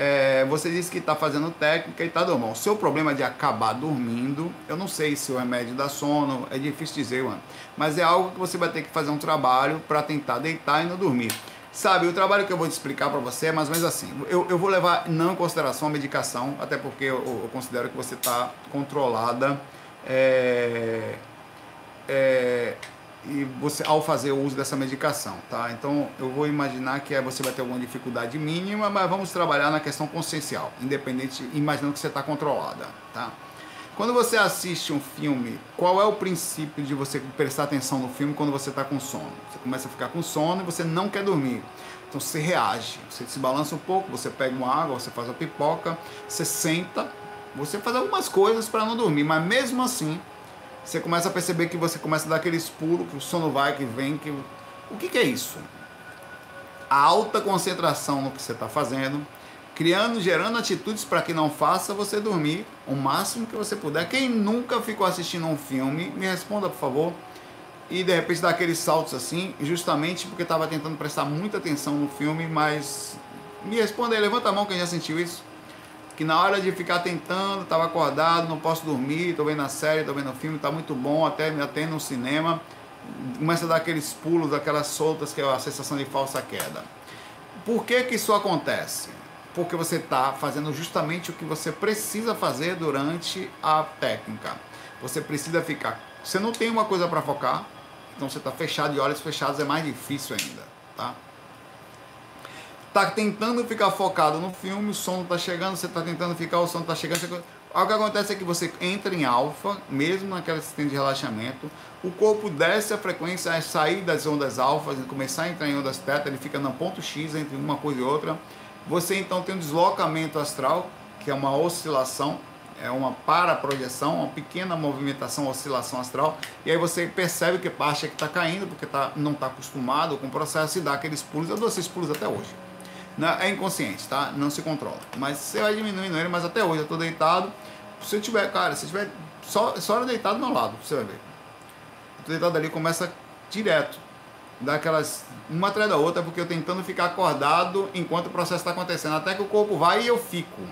A: É, você disse que está fazendo técnica e está dormindo. O seu problema de acabar dormindo, eu não sei se o remédio dá sono, é difícil dizer, mano. Mas é algo que você vai ter que fazer um trabalho para tentar deitar e não dormir. Sabe, o trabalho que eu vou te explicar para você é mais ou menos assim. Eu, eu vou levar não em consideração a medicação, até porque eu, eu considero que você está controlada. É, é, e você ao fazer o uso dessa medicação, tá? Então eu vou imaginar que você vai ter alguma dificuldade mínima, mas vamos trabalhar na questão consciencial, independente, imaginando que você está controlada, tá? Quando você assiste um filme, qual é o princípio de você prestar atenção no filme quando você está com sono? Você começa a ficar com sono e você não quer dormir. Então você reage, você se balança um pouco, você pega uma água, você faz uma pipoca, você senta, você faz algumas coisas para não dormir, mas mesmo assim você começa a perceber que você começa a dar aqueles pulos, que o sono vai, que vem, que... O que, que é isso? A alta concentração no que você está fazendo, criando, gerando atitudes para que não faça você dormir o máximo que você puder. Quem nunca ficou assistindo um filme, me responda, por favor. E de repente dá aqueles saltos assim, justamente porque estava tentando prestar muita atenção no filme, mas me responda aí, levanta a mão quem já sentiu isso que na hora de ficar tentando, estava acordado, não posso dormir, estou vendo a série, estou vendo o filme, está muito bom, até, até no cinema, começa a dar aqueles pulos, aquelas soltas, que é a sensação de falsa queda. Por que que isso acontece? porque você está fazendo justamente o que você precisa fazer durante a técnica. Você precisa ficar. Você não tem uma coisa para focar, então você está fechado de olhos fechados, é mais difícil ainda, tá? Tá tentando ficar focado no filme, o som está chegando, você está tentando ficar, o som está chegando. O que acontece é que você entra em alfa, mesmo naquela sistema de relaxamento, o corpo desce a frequência, é sair das ondas alfa, começar a entrar em ondas teta, ele fica no ponto X entre uma coisa e outra. Você então tem um deslocamento astral, que é uma oscilação, é uma para-projeção, uma pequena movimentação, oscilação astral, e aí você percebe que parte é que está caindo, porque tá, não está acostumado com o processo e dá aqueles pulos. Eu dou esses pulos até hoje. É inconsciente, tá? Não se controla. Mas você vai diminuindo ele, mas até hoje eu estou deitado. Se eu tiver, cara, se eu tiver só, só deitado do meu lado, você vai ver. Eu tô deitado ali, começa direto. Dá aquelas, uma atrás da outra, porque eu tentando ficar acordado enquanto o processo está acontecendo. Até que o corpo vai e eu fico.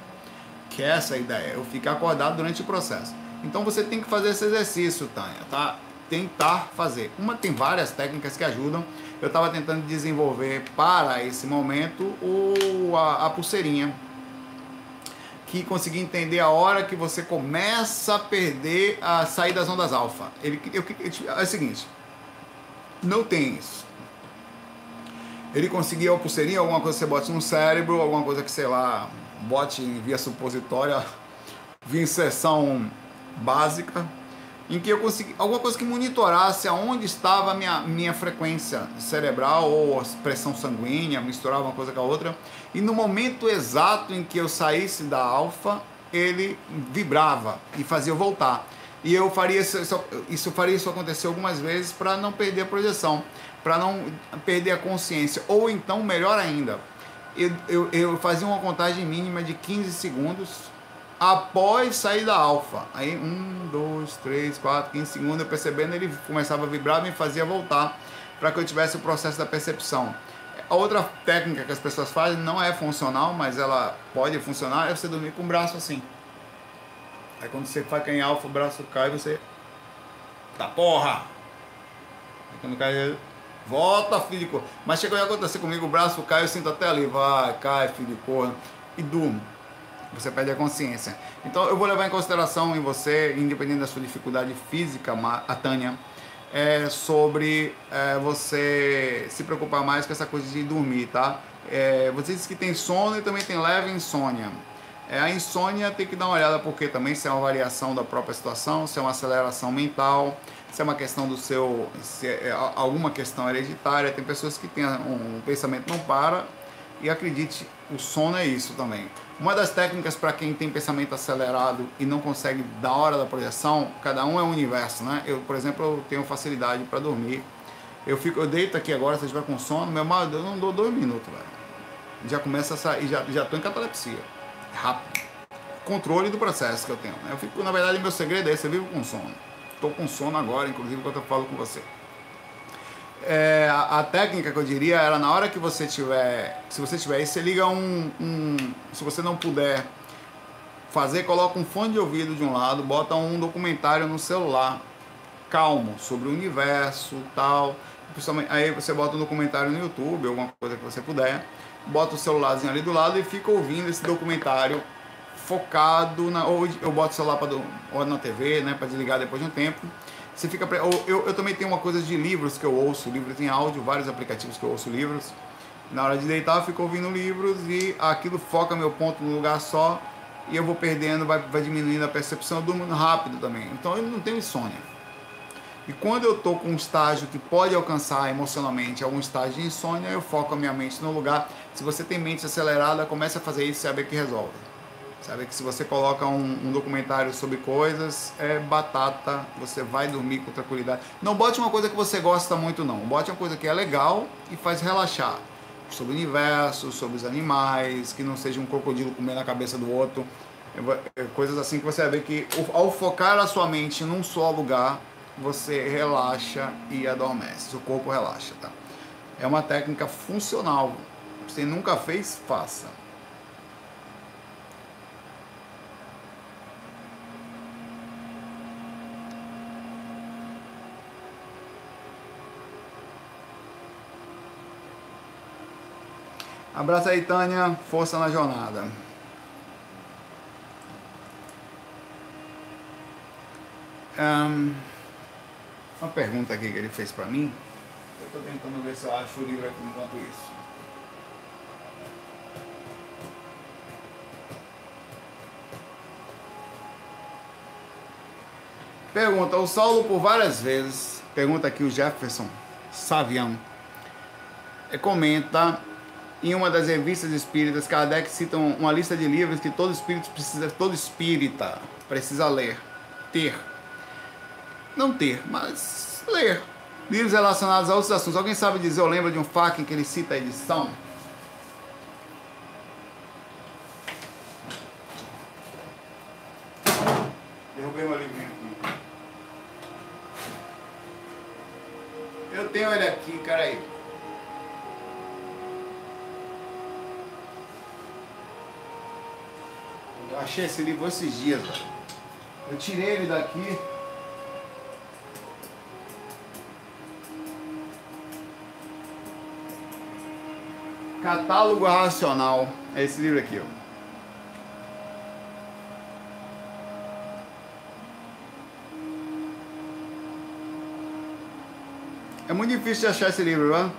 A: Que é essa a ideia, eu ficar acordado durante o processo. Então você tem que fazer esse exercício, Tânia, tá? Tentar fazer. Uma tem várias técnicas que ajudam eu estava tentando desenvolver para esse momento o, a, a pulseirinha que consegui entender a hora que você começa a perder a sair das ondas alfa. Ele, eu, é o seguinte, não tem isso. Ele conseguia a pulseirinha, alguma coisa que você bote no cérebro, alguma coisa que, sei lá, bote via supositória, via inserção básica, em que eu consegui alguma coisa que monitorasse aonde estava a minha, minha frequência cerebral ou a pressão sanguínea, misturava uma coisa com a outra, e no momento exato em que eu saísse da alfa, ele vibrava e fazia eu voltar. E eu faria isso, isso faria isso acontecer algumas vezes para não perder a projeção, para não perder a consciência, ou então, melhor ainda, eu, eu, eu fazia uma contagem mínima de 15 segundos após sair da alfa. Aí, um, dois, três, quatro, 15 segundos, eu percebendo, ele começava a vibrar me fazia voltar para que eu tivesse o processo da percepção. A outra técnica que as pessoas fazem não é funcional, mas ela pode funcionar, é você dormir com o braço assim. Aí quando você faz em alfa, o braço cai, você. Tá porra! Aí quando cai, volta, filho de corno. Mas chegou a acontecer comigo, o braço cai, eu sinto até ali, vai, cai, filho de corno, e durmo você perde a consciência. Então eu vou levar em consideração em você, independente da sua dificuldade física, a Tânia, é sobre é, você se preocupar mais com essa coisa de dormir, tá? É, você diz que tem sono e também tem leve insônia. É, a insônia tem que dar uma olhada porque também se é uma variação da própria situação, se é uma aceleração mental, se é uma questão do seu, se é, é alguma questão hereditária. Tem pessoas que têm um, um pensamento não para e acredite, o sono é isso também. Uma das técnicas para quem tem pensamento acelerado e não consegue da hora da projeção, cada um é um universo, né? Eu, por exemplo, eu tenho facilidade para dormir. Eu fico, eu deito aqui agora, se eu estiver com sono, meu mal, eu não dou dois minutos, velho. Já começa a sair, já, já tô em catalepsia. Rápido. Controle do processo que eu tenho. Né? Eu fico, na verdade, meu segredo é esse, eu vivo com sono. Estou com sono agora, inclusive, enquanto eu falo com você é, a, técnica que eu diria era na hora que você tiver, se você tiver aí, você liga um, um, se você não puder fazer, coloca um fone de ouvido de um lado, bota um documentário no celular, calmo, sobre o universo, tal. Aí você bota um documentário no YouTube, alguma coisa que você puder, bota o celularzinho ali do lado e fica ouvindo esse documentário focado na ou eu boto o celular para ou na TV, né, para desligar depois de um tempo você fica. Eu, eu também tenho uma coisa de livros que eu ouço, livros em áudio, vários aplicativos que eu ouço livros. Na hora de deitar, eu fico ouvindo livros e aquilo foca meu ponto no lugar só e eu vou perdendo, vai, vai diminuindo a percepção, eu durmo rápido também. Então eu não tenho insônia. E quando eu estou com um estágio que pode alcançar emocionalmente algum estágio de insônia, eu foco a minha mente no lugar. Se você tem mente acelerada, comece a fazer isso e sabe que resolve. Sabe que se você coloca um, um, documentário sobre coisas, é batata, você vai dormir com tranquilidade. Não bote uma coisa que você gosta muito, não. Bote uma coisa que é legal e faz relaxar. Sobre o universo, sobre os animais, que não seja um crocodilo comendo a cabeça do outro. É, coisas assim que você vai ver que ao focar a sua mente num só lugar, você relaxa e adormece. Seu corpo relaxa, tá? É uma técnica funcional. Você nunca fez, faça. Abraço aí, Tânia. Força na jornada. Um, uma pergunta aqui que ele fez para mim. Eu estou tentando ver se eu acho o livro aqui enquanto isso. Pergunta, o Saulo por várias vezes, pergunta aqui o Jefferson Savião, comenta em uma das revistas espíritas, Kardec cita uma lista de livros que todo espírito precisa, todo espírita precisa ler, ter. Não ter, mas ler. Livros relacionados a outros assuntos. Alguém sabe dizer, eu lembro de um em que ele cita a edição? Achei esse livro esses dias, velho. Eu tirei ele daqui. Catálogo Racional. É esse livro aqui, ó. É muito difícil achar esse livro, viu?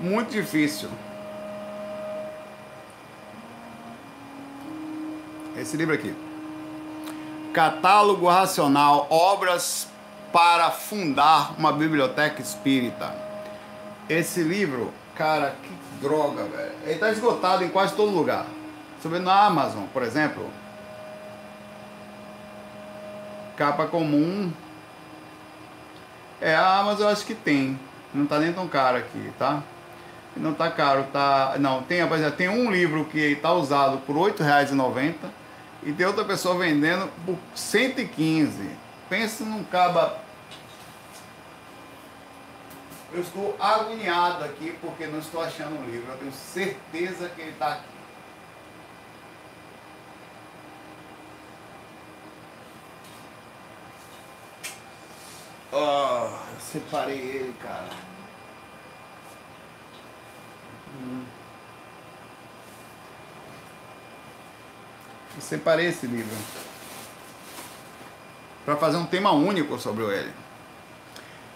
A: Muito difícil. Esse livro aqui. Catálogo Racional, obras para fundar uma biblioteca espírita. Esse livro, cara, que droga, velho. Ele tá esgotado em quase todo lugar. Você vê na Amazon, por exemplo. Capa comum. É, a Amazon eu acho que tem. Não tá nem tão caro aqui, tá? Não tá caro, tá. Não, tem, tem um livro que tá usado por R$ 8,90 e tem outra pessoa vendendo por 115. Pensa num caba. Eu estou agoniado aqui porque não estou achando um livro. Eu tenho certeza que ele está aqui. Oh, eu separei ele, cara. Hum. Eu separei esse livro para fazer um tema único sobre ele.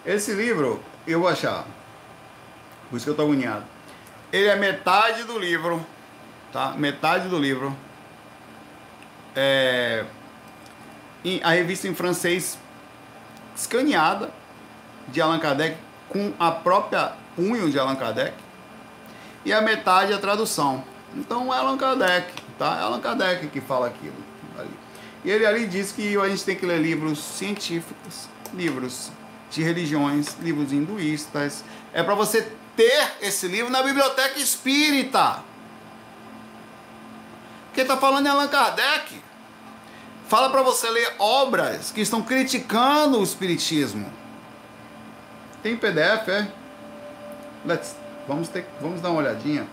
A: Esse livro eu vou achar, por isso que eu estou agoniado. Ele é metade do livro, tá? Metade do livro. É, a revista em francês escaneada de Allan Kardec com a própria punho de Allan Kardec e a metade a tradução. Então Allan Kardec, tá? É Allan Kardec que fala aquilo. Ali. E ele ali diz que a gente tem que ler livros científicos, livros de religiões, livros hinduístas. É para você ter esse livro na biblioteca espírita. Quem está falando é Allan Kardec. Fala para você ler obras que estão criticando o espiritismo. Tem PDF, é? Let's, vamos, ter, vamos dar uma olhadinha.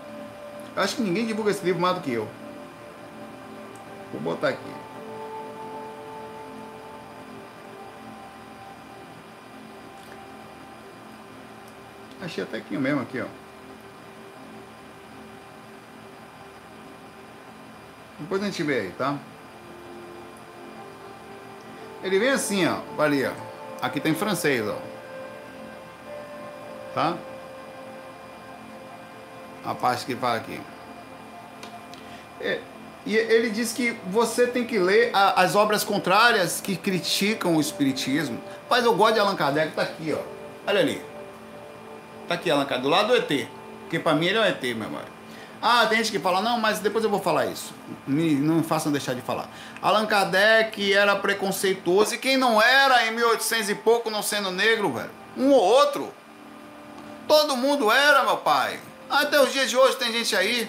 A: Eu acho que ninguém divulga esse livro mais do que eu. Vou botar aqui. Achei até aqui mesmo, aqui, ó. Depois a gente vê aí, tá? Ele vem assim, ó. Ali, ó. Aqui tem francês, ó. Tá? A parte que fala aqui. É, e ele diz que você tem que ler a, as obras contrárias que criticam o Espiritismo. Mas eu gosto de Allan Kardec, tá aqui, ó. Olha ali. Tá aqui Allan Kardec, do lado do ET. Porque para mim ele é um ET, meu irmão. Ah, tem gente que fala, não, mas depois eu vou falar isso. Me, não me façam deixar de falar. Allan Kardec era preconceituoso e quem não era em 1800 e pouco, não sendo negro, velho? Um ou outro. Todo mundo era, meu pai. Até os dias de hoje tem gente aí.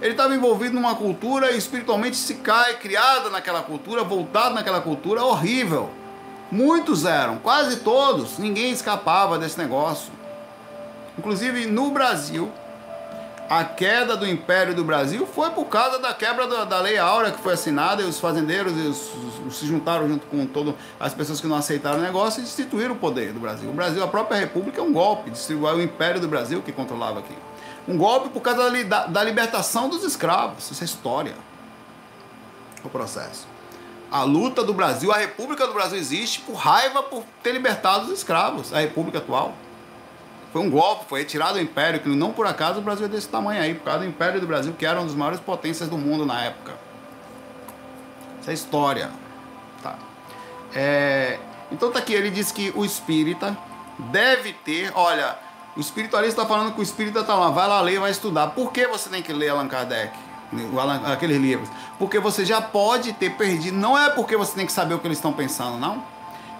A: Ele estava envolvido numa cultura e espiritualmente se cai, criada naquela cultura, voltado naquela cultura, horrível. Muitos eram, quase todos, ninguém escapava desse negócio. Inclusive no Brasil, a queda do Império do Brasil foi por causa da quebra da, da Lei Áurea que foi assinada e os fazendeiros os, os, se juntaram junto com todas as pessoas que não aceitaram o negócio e destituíram o poder do Brasil. O Brasil, a própria República, é um golpe, distribuiu o Império do Brasil que controlava aqui. Um golpe por causa da, da libertação dos escravos. Isso é história. O processo. A luta do Brasil, a República do Brasil existe por raiva por ter libertado os escravos. A República atual. Foi um golpe, foi retirado do Império, que não por acaso o Brasil é desse tamanho aí, por causa do Império do Brasil, que era uma das maiores potências do mundo na época. Isso é história. Tá. É, então tá aqui, ele diz que o espírita deve ter, olha, o espiritualista está falando que o espírita está lá, vai lá ler, vai estudar. Por que você tem que ler Allan Kardec? Aqueles livros. Porque você já pode ter perdido. Não é porque você tem que saber o que eles estão pensando, não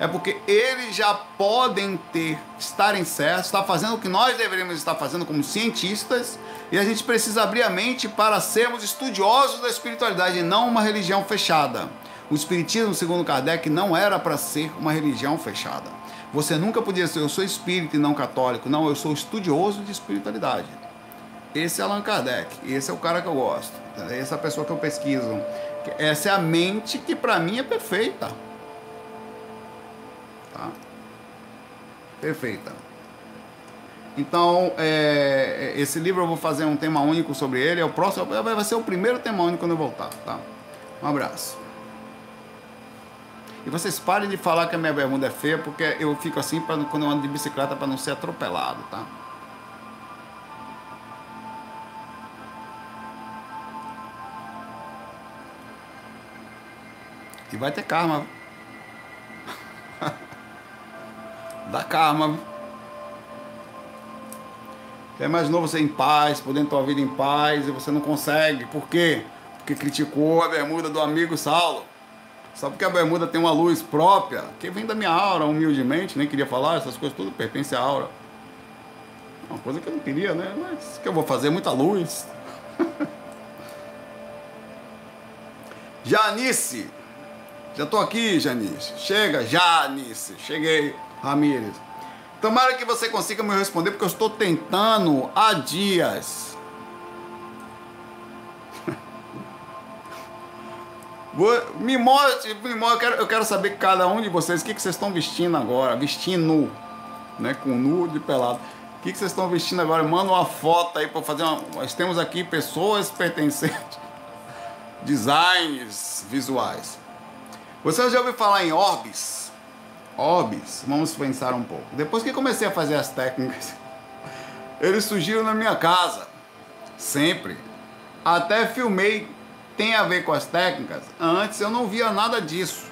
A: é porque eles já podem ter, estarem certos, estar fazendo o que nós deveríamos estar fazendo como cientistas, e a gente precisa abrir a mente para sermos estudiosos da espiritualidade e não uma religião fechada. O Espiritismo, segundo Kardec, não era para ser uma religião fechada. Você nunca podia ser, eu sou espírita e não católico. Não, eu sou estudioso de espiritualidade. Esse é Allan Kardec, esse é o cara que eu gosto, essa é a pessoa que eu pesquiso. Essa é a mente que para mim é perfeita. Tá? Perfeita. Então, é, esse livro eu vou fazer um tema único sobre ele. É o próximo, vai ser o primeiro tema único quando eu voltar, tá? Um abraço. E vocês parem de falar que a minha bermuda é feia, porque eu fico assim pra, quando eu ando de bicicleta para não ser atropelado, tá? E vai ter karma. Dá karma. É mais novo você em paz, podendo ter uma vida em paz, e você não consegue. Por quê? Porque criticou a bermuda do amigo Saulo. Só porque a bermuda tem uma luz própria, que vem da minha aura, humildemente, nem queria falar, essas coisas tudo pertence à aura. Uma coisa que eu não queria, né? Mas que eu vou fazer muita luz. Janice. Já tô aqui, Janice. Chega, Janice. Cheguei. Ramírez. Tomara que você consiga me responder, porque eu estou tentando há dias. Me mostre, me mostre eu, quero, eu quero saber cada um de vocês o que, que vocês estão vestindo agora. Vestindo, né? Com nu de pelado. O que, que vocês estão vestindo agora? Manda uma foto aí para fazer uma. Nós temos aqui pessoas pertencentes, designs visuais. Você já ouviu falar em orbes? hobbies, vamos pensar um pouco. Depois que comecei a fazer as técnicas, eles surgiram na minha casa, sempre. Até filmei, tem a ver com as técnicas. Antes eu não via nada disso.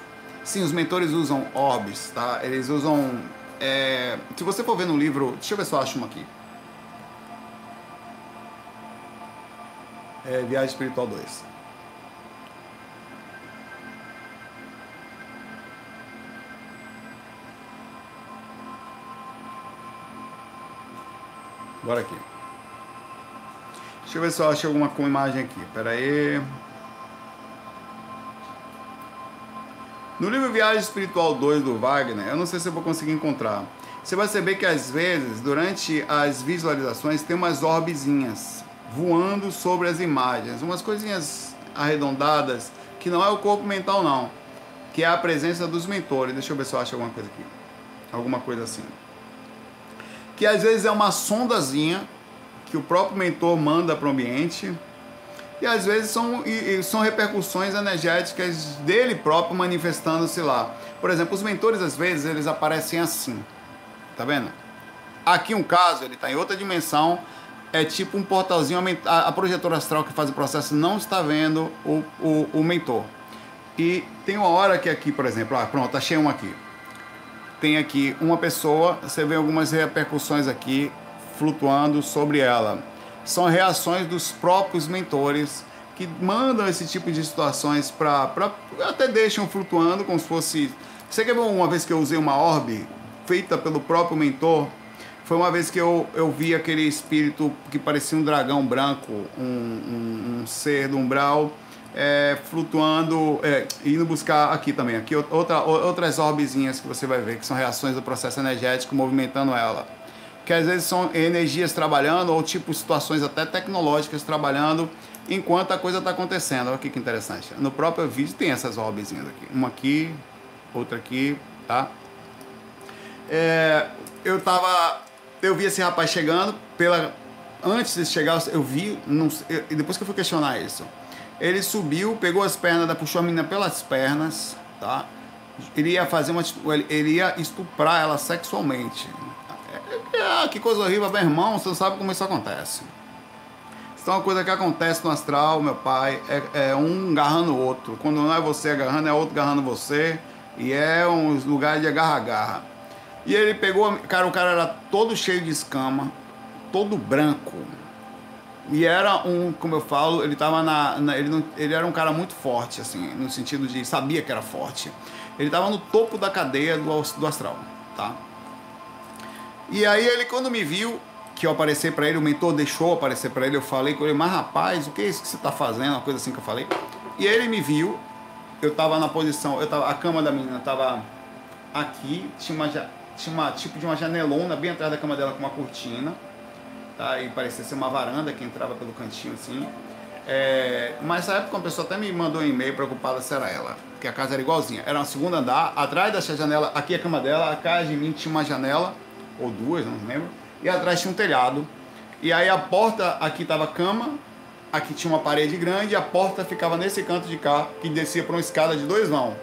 A: Sim, os mentores usam orbes, tá? Eles usam. É... Se você for ver no livro, deixa eu ver se eu acho uma aqui. É, Viagem Espiritual 2. Bora aqui. Deixa eu ver se eu acho alguma imagem aqui. Pera aí. No livro Viagem Espiritual 2 do Wagner, eu não sei se eu vou conseguir encontrar. Você vai saber que às vezes, durante as visualizações, tem umas orbezinhas voando sobre as imagens, umas coisinhas arredondadas, que não é o corpo mental não, que é a presença dos mentores. Deixa eu ver se eu acho alguma coisa aqui. Alguma coisa assim que às vezes é uma sondazinha que o próprio mentor manda para o ambiente, e às vezes são, e, e são repercussões energéticas dele próprio manifestando-se lá. Por exemplo, os mentores às vezes eles aparecem assim, tá vendo? Aqui um caso, ele está em outra dimensão, é tipo um portalzinho, a, a projetora astral que faz o processo não está vendo o, o, o mentor. E tem uma hora que aqui, por exemplo, ah, pronto, achei um aqui tem aqui uma pessoa, você vê algumas repercussões aqui flutuando sobre ela. São reações dos próprios mentores que mandam esse tipo de situações para até deixam flutuando como se fosse. Você quer ver uma vez que eu usei uma orbe feita pelo próprio mentor? Foi uma vez que eu, eu vi aquele espírito que parecia um dragão branco, um, um, um ser do umbral é, flutuando, é, indo buscar aqui também, aqui outra, outras orbezinhas que você vai ver, que são reações do processo energético movimentando ela. Que às vezes são energias trabalhando, ou tipo situações até tecnológicas trabalhando, enquanto a coisa está acontecendo. Olha que interessante. No próprio vídeo tem essas orbezinhas aqui. Uma aqui, outra aqui, tá? É, eu tava. Eu vi esse rapaz chegando pela antes de chegar, eu vi, não, eu, depois que eu fui questionar isso, ele subiu, pegou as pernas, puxou a menina pelas pernas, tá? Ele ia fazer uma. Ele ia estuprar ela sexualmente. Ah, que coisa horrível, meu irmão, você não sabe como isso acontece. É uma coisa que acontece no astral, meu pai, é, é um agarrando o outro. Quando não é você agarrando, é outro agarrando você. E é um lugar de agarra-agarra. E ele pegou, cara, o cara era todo cheio de escama, todo branco. E era um, como eu falo, ele tava na. na ele, não, ele era um cara muito forte, assim, no sentido de sabia que era forte. Ele tava no topo da cadeia do, do astral, tá? E aí ele, quando me viu, que eu apareci para ele, o mentor deixou aparecer para ele, eu falei com ele, mas rapaz, o que é isso que você tá fazendo? Uma coisa assim que eu falei. E ele me viu, eu tava na posição, eu tava, a cama da menina tava aqui, tinha uma, tinha uma tipo de uma janelona bem atrás da cama dela com uma cortina, tá? E parecia ser uma varanda que entrava pelo cantinho assim. É, mas nessa época uma pessoa até me mandou um e-mail preocupada se era ela, porque a casa era igualzinha. Era um segundo andar, atrás dessa janela, aqui a cama dela, a casa de mim tinha uma janela, ou duas, não lembro, e atrás tinha um telhado. E aí a porta, aqui tava cama, aqui tinha uma parede grande, e a porta ficava nesse canto de cá, que descia para uma escada de dois vão.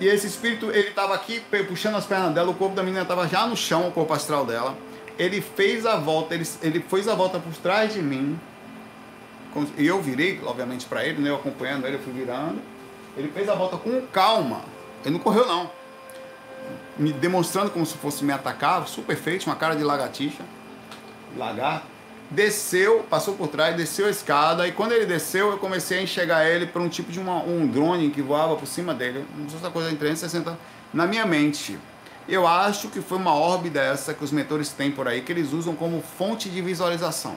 A: E esse espírito, ele estava aqui puxando as pernas dela, o corpo da menina estava já no chão, o corpo astral dela. Ele fez a volta, ele, ele fez a volta por trás de mim. E eu virei, obviamente, para ele, né? Eu acompanhando ele, eu fui virando. Ele fez a volta com calma. Ele não correu, não me demonstrando como se fosse me atacar, super feito, uma cara de lagartixa, lagarto. Desceu, passou por trás, desceu a escada e quando ele desceu eu comecei a enxergar ele por um tipo de uma, um drone que voava por cima dele, não sei se coisa de 360 na minha mente. Eu acho que foi uma orbe dessa que os mentores têm por aí que eles usam como fonte de visualização.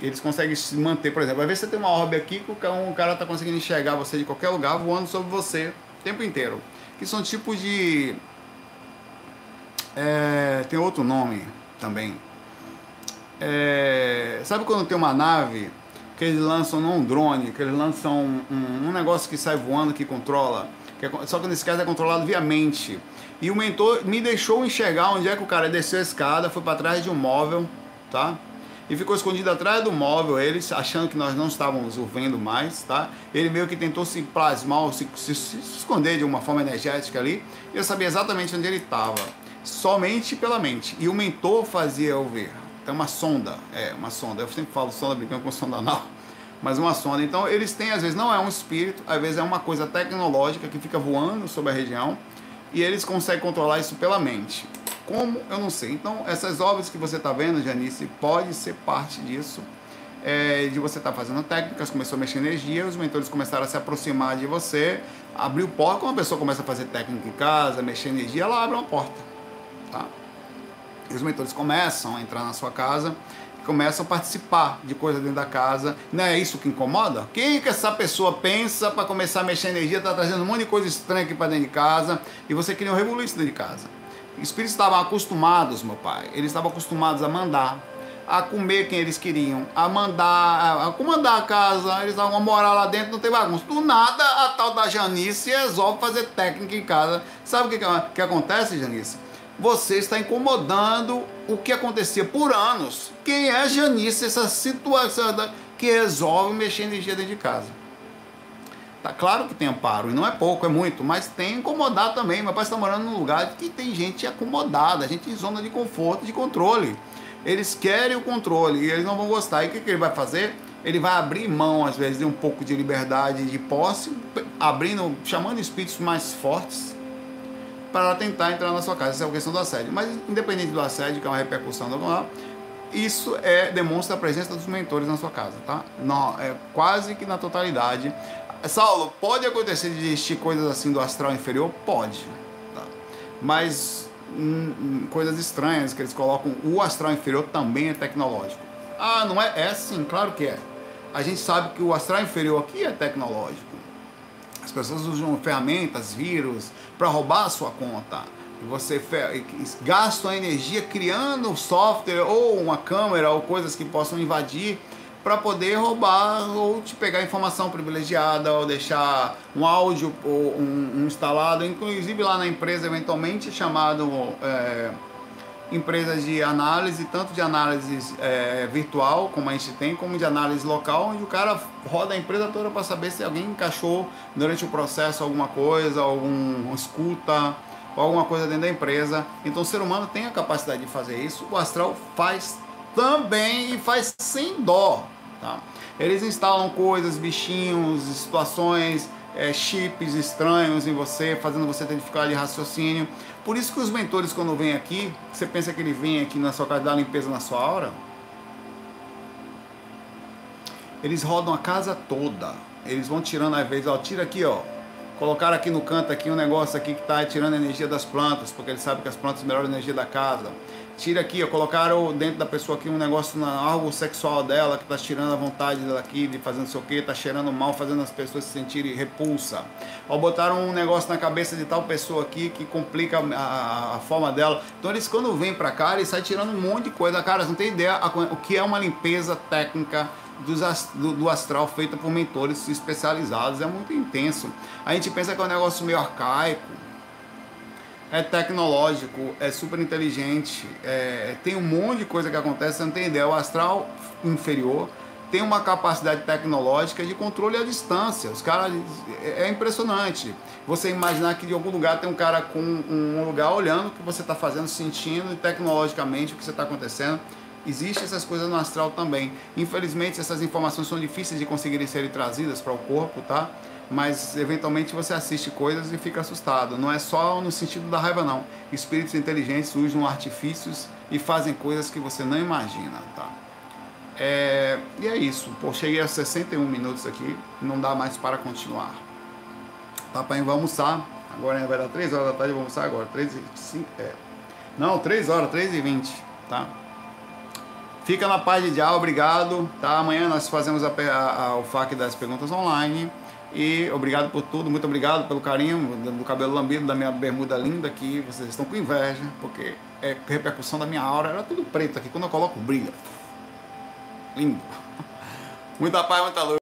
A: Eles conseguem se manter, por exemplo, às vezes você tem uma orbe aqui que o cara está conseguindo enxergar você de qualquer lugar voando sobre você o tempo inteiro. Que são tipos de é, tem outro nome também. É, sabe quando tem uma nave que eles lançam não um drone, que eles lançam um, um, negócio que sai voando, que controla, que é, só que nesse caso é controlado via mente. E o mentor me deixou enxergar onde é que o cara desceu a escada, foi para trás de um móvel, tá? E ficou escondido atrás do móvel, eles achando que nós não estávamos o vendo mais, tá? Ele meio que tentou se plasmar, se, se, se esconder de uma forma energética ali. E eu sabia exatamente onde ele estava somente pela mente. E o mentor fazia eu ver. Então, uma sonda, é, uma sonda. Eu sempre falo sonda brincando com sonda anal, mas uma sonda. Então, eles têm, às vezes, não é um espírito, às vezes é uma coisa tecnológica que fica voando sobre a região e eles conseguem controlar isso pela mente. Como? Eu não sei. Então, essas obras que você está vendo, Janice, pode ser parte disso. É, de você estar tá fazendo técnicas, começou a mexer energia, os mentores começaram a se aproximar de você, abriu porta, quando uma pessoa começa a fazer técnica em casa, mexer energia, ela abre uma porta Tá? E os mentores começam a entrar na sua casa começam a participar de coisas dentro da casa. Não é isso que incomoda? O que, essa pessoa pensa para começar a mexer energia? Está trazendo um monte de coisa estranha aqui para dentro de casa e você queria um revolução dentro de casa. Os espíritos estavam acostumados, meu pai, eles estavam acostumados a mandar, a comer quem eles queriam, a mandar, a comandar a casa, eles estavam a morar lá dentro, não tem bagunça. Do nada, a tal da Janice resolve fazer técnica em casa. Sabe o que, que acontece, Janice? Você está incomodando o que acontecia por anos. Quem é Janice, essa situação que resolve mexer energia dentro de casa? Tá claro que tem amparo, e não é pouco, é muito, mas tem incomodar também. Meu pai está morando num lugar que tem gente acomodada, gente em zona de conforto, de controle. Eles querem o controle e eles não vão gostar. E o que, que ele vai fazer? Ele vai abrir mão, às vezes, de um pouco de liberdade de posse, abrindo, chamando espíritos mais fortes, para tentar entrar na sua casa. Essa é a questão do assédio. Mas independente do assédio, que é uma repercussão normal, isso é demonstra a presença dos mentores na sua casa, tá? Não, é quase que na totalidade. Saulo, pode acontecer de existir coisas assim do astral inferior? Pode. Tá? Mas hum, hum, coisas estranhas que eles colocam, o astral inferior também é tecnológico. Ah, não é? É sim, claro que é. A gente sabe que o astral inferior aqui é tecnológico. As pessoas usam ferramentas, vírus, para roubar a sua conta. Você gasta a energia criando software ou uma câmera ou coisas que possam invadir para poder roubar ou te pegar informação privilegiada ou deixar um áudio um, um instalado, inclusive lá na empresa eventualmente chamado é, empresas de análise, tanto de análise é, virtual, como a gente tem, como de análise local, onde o cara roda a empresa toda para saber se alguém encaixou durante o processo alguma coisa, algum escuta, alguma coisa dentro da empresa. Então o ser humano tem a capacidade de fazer isso, o astral faz também e faz sem dó. Tá? Eles instalam coisas, bichinhos, situações, é, chips estranhos em você, fazendo você ter dificuldade de raciocínio. Por isso que os mentores, quando vêm aqui, você pensa que ele vem aqui na sua casa dar limpeza na sua aura? Eles rodam a casa toda. Eles vão tirando às vezes, ó, tira aqui, ó. Colocaram aqui no canto aqui um negócio aqui que está tirando a energia das plantas, porque eles sabem que as plantas melhoram a energia da casa tira aqui, ó, colocaram dentro da pessoa aqui um negócio, na, algo sexual dela, que tá tirando a vontade dela aqui de fazer não sei o que, tá cheirando mal, fazendo as pessoas se sentirem repulsa. Ou botaram um negócio na cabeça de tal pessoa aqui que complica a, a forma dela. Então eles quando vêm pra cá, eles saem tirando um monte de coisa. Cara, não tem ideia o que é uma limpeza técnica do, do, astral feita por mentores especializados. É muito intenso. A gente pensa que é um negócio meio arcaico é tecnológico, é super inteligente, é, tem um monte de coisa que acontece, você não tem ideia. O astral inferior tem uma capacidade tecnológica de controle à distância. Os caras é, é impressionante. Você imaginar que de algum lugar tem um cara com um lugar olhando o que você está fazendo, sentindo tecnologicamente o que você está acontecendo. Existem essas coisas no astral também. Infelizmente, essas informações são difíceis de conseguirem serem trazidas para o corpo, tá? Mas eventualmente você assiste coisas e fica assustado. Não é só no sentido da raiva, não. Espíritos inteligentes usam artifícios e fazem coisas que você não imagina, tá? É, e é isso. Pô, cheguei a 61 minutos aqui, não dá mais para continuar. Tá, pai? Vamos almoçar. Agora vai dar 3 horas da tarde, vamos almoçar agora. 3 e 5, é. Não, 3 horas, 3 e 20, tá? Fica na paz de dia, obrigado. Tá? Amanhã nós fazemos a, a, a, o FAQ das perguntas online. E obrigado por tudo, muito obrigado pelo carinho do cabelo lambido, da minha bermuda linda, que vocês estão com inveja, porque é repercussão da minha aura, era tudo preto aqui, quando eu coloco brilha. Lindo. Muita paz, muita luz.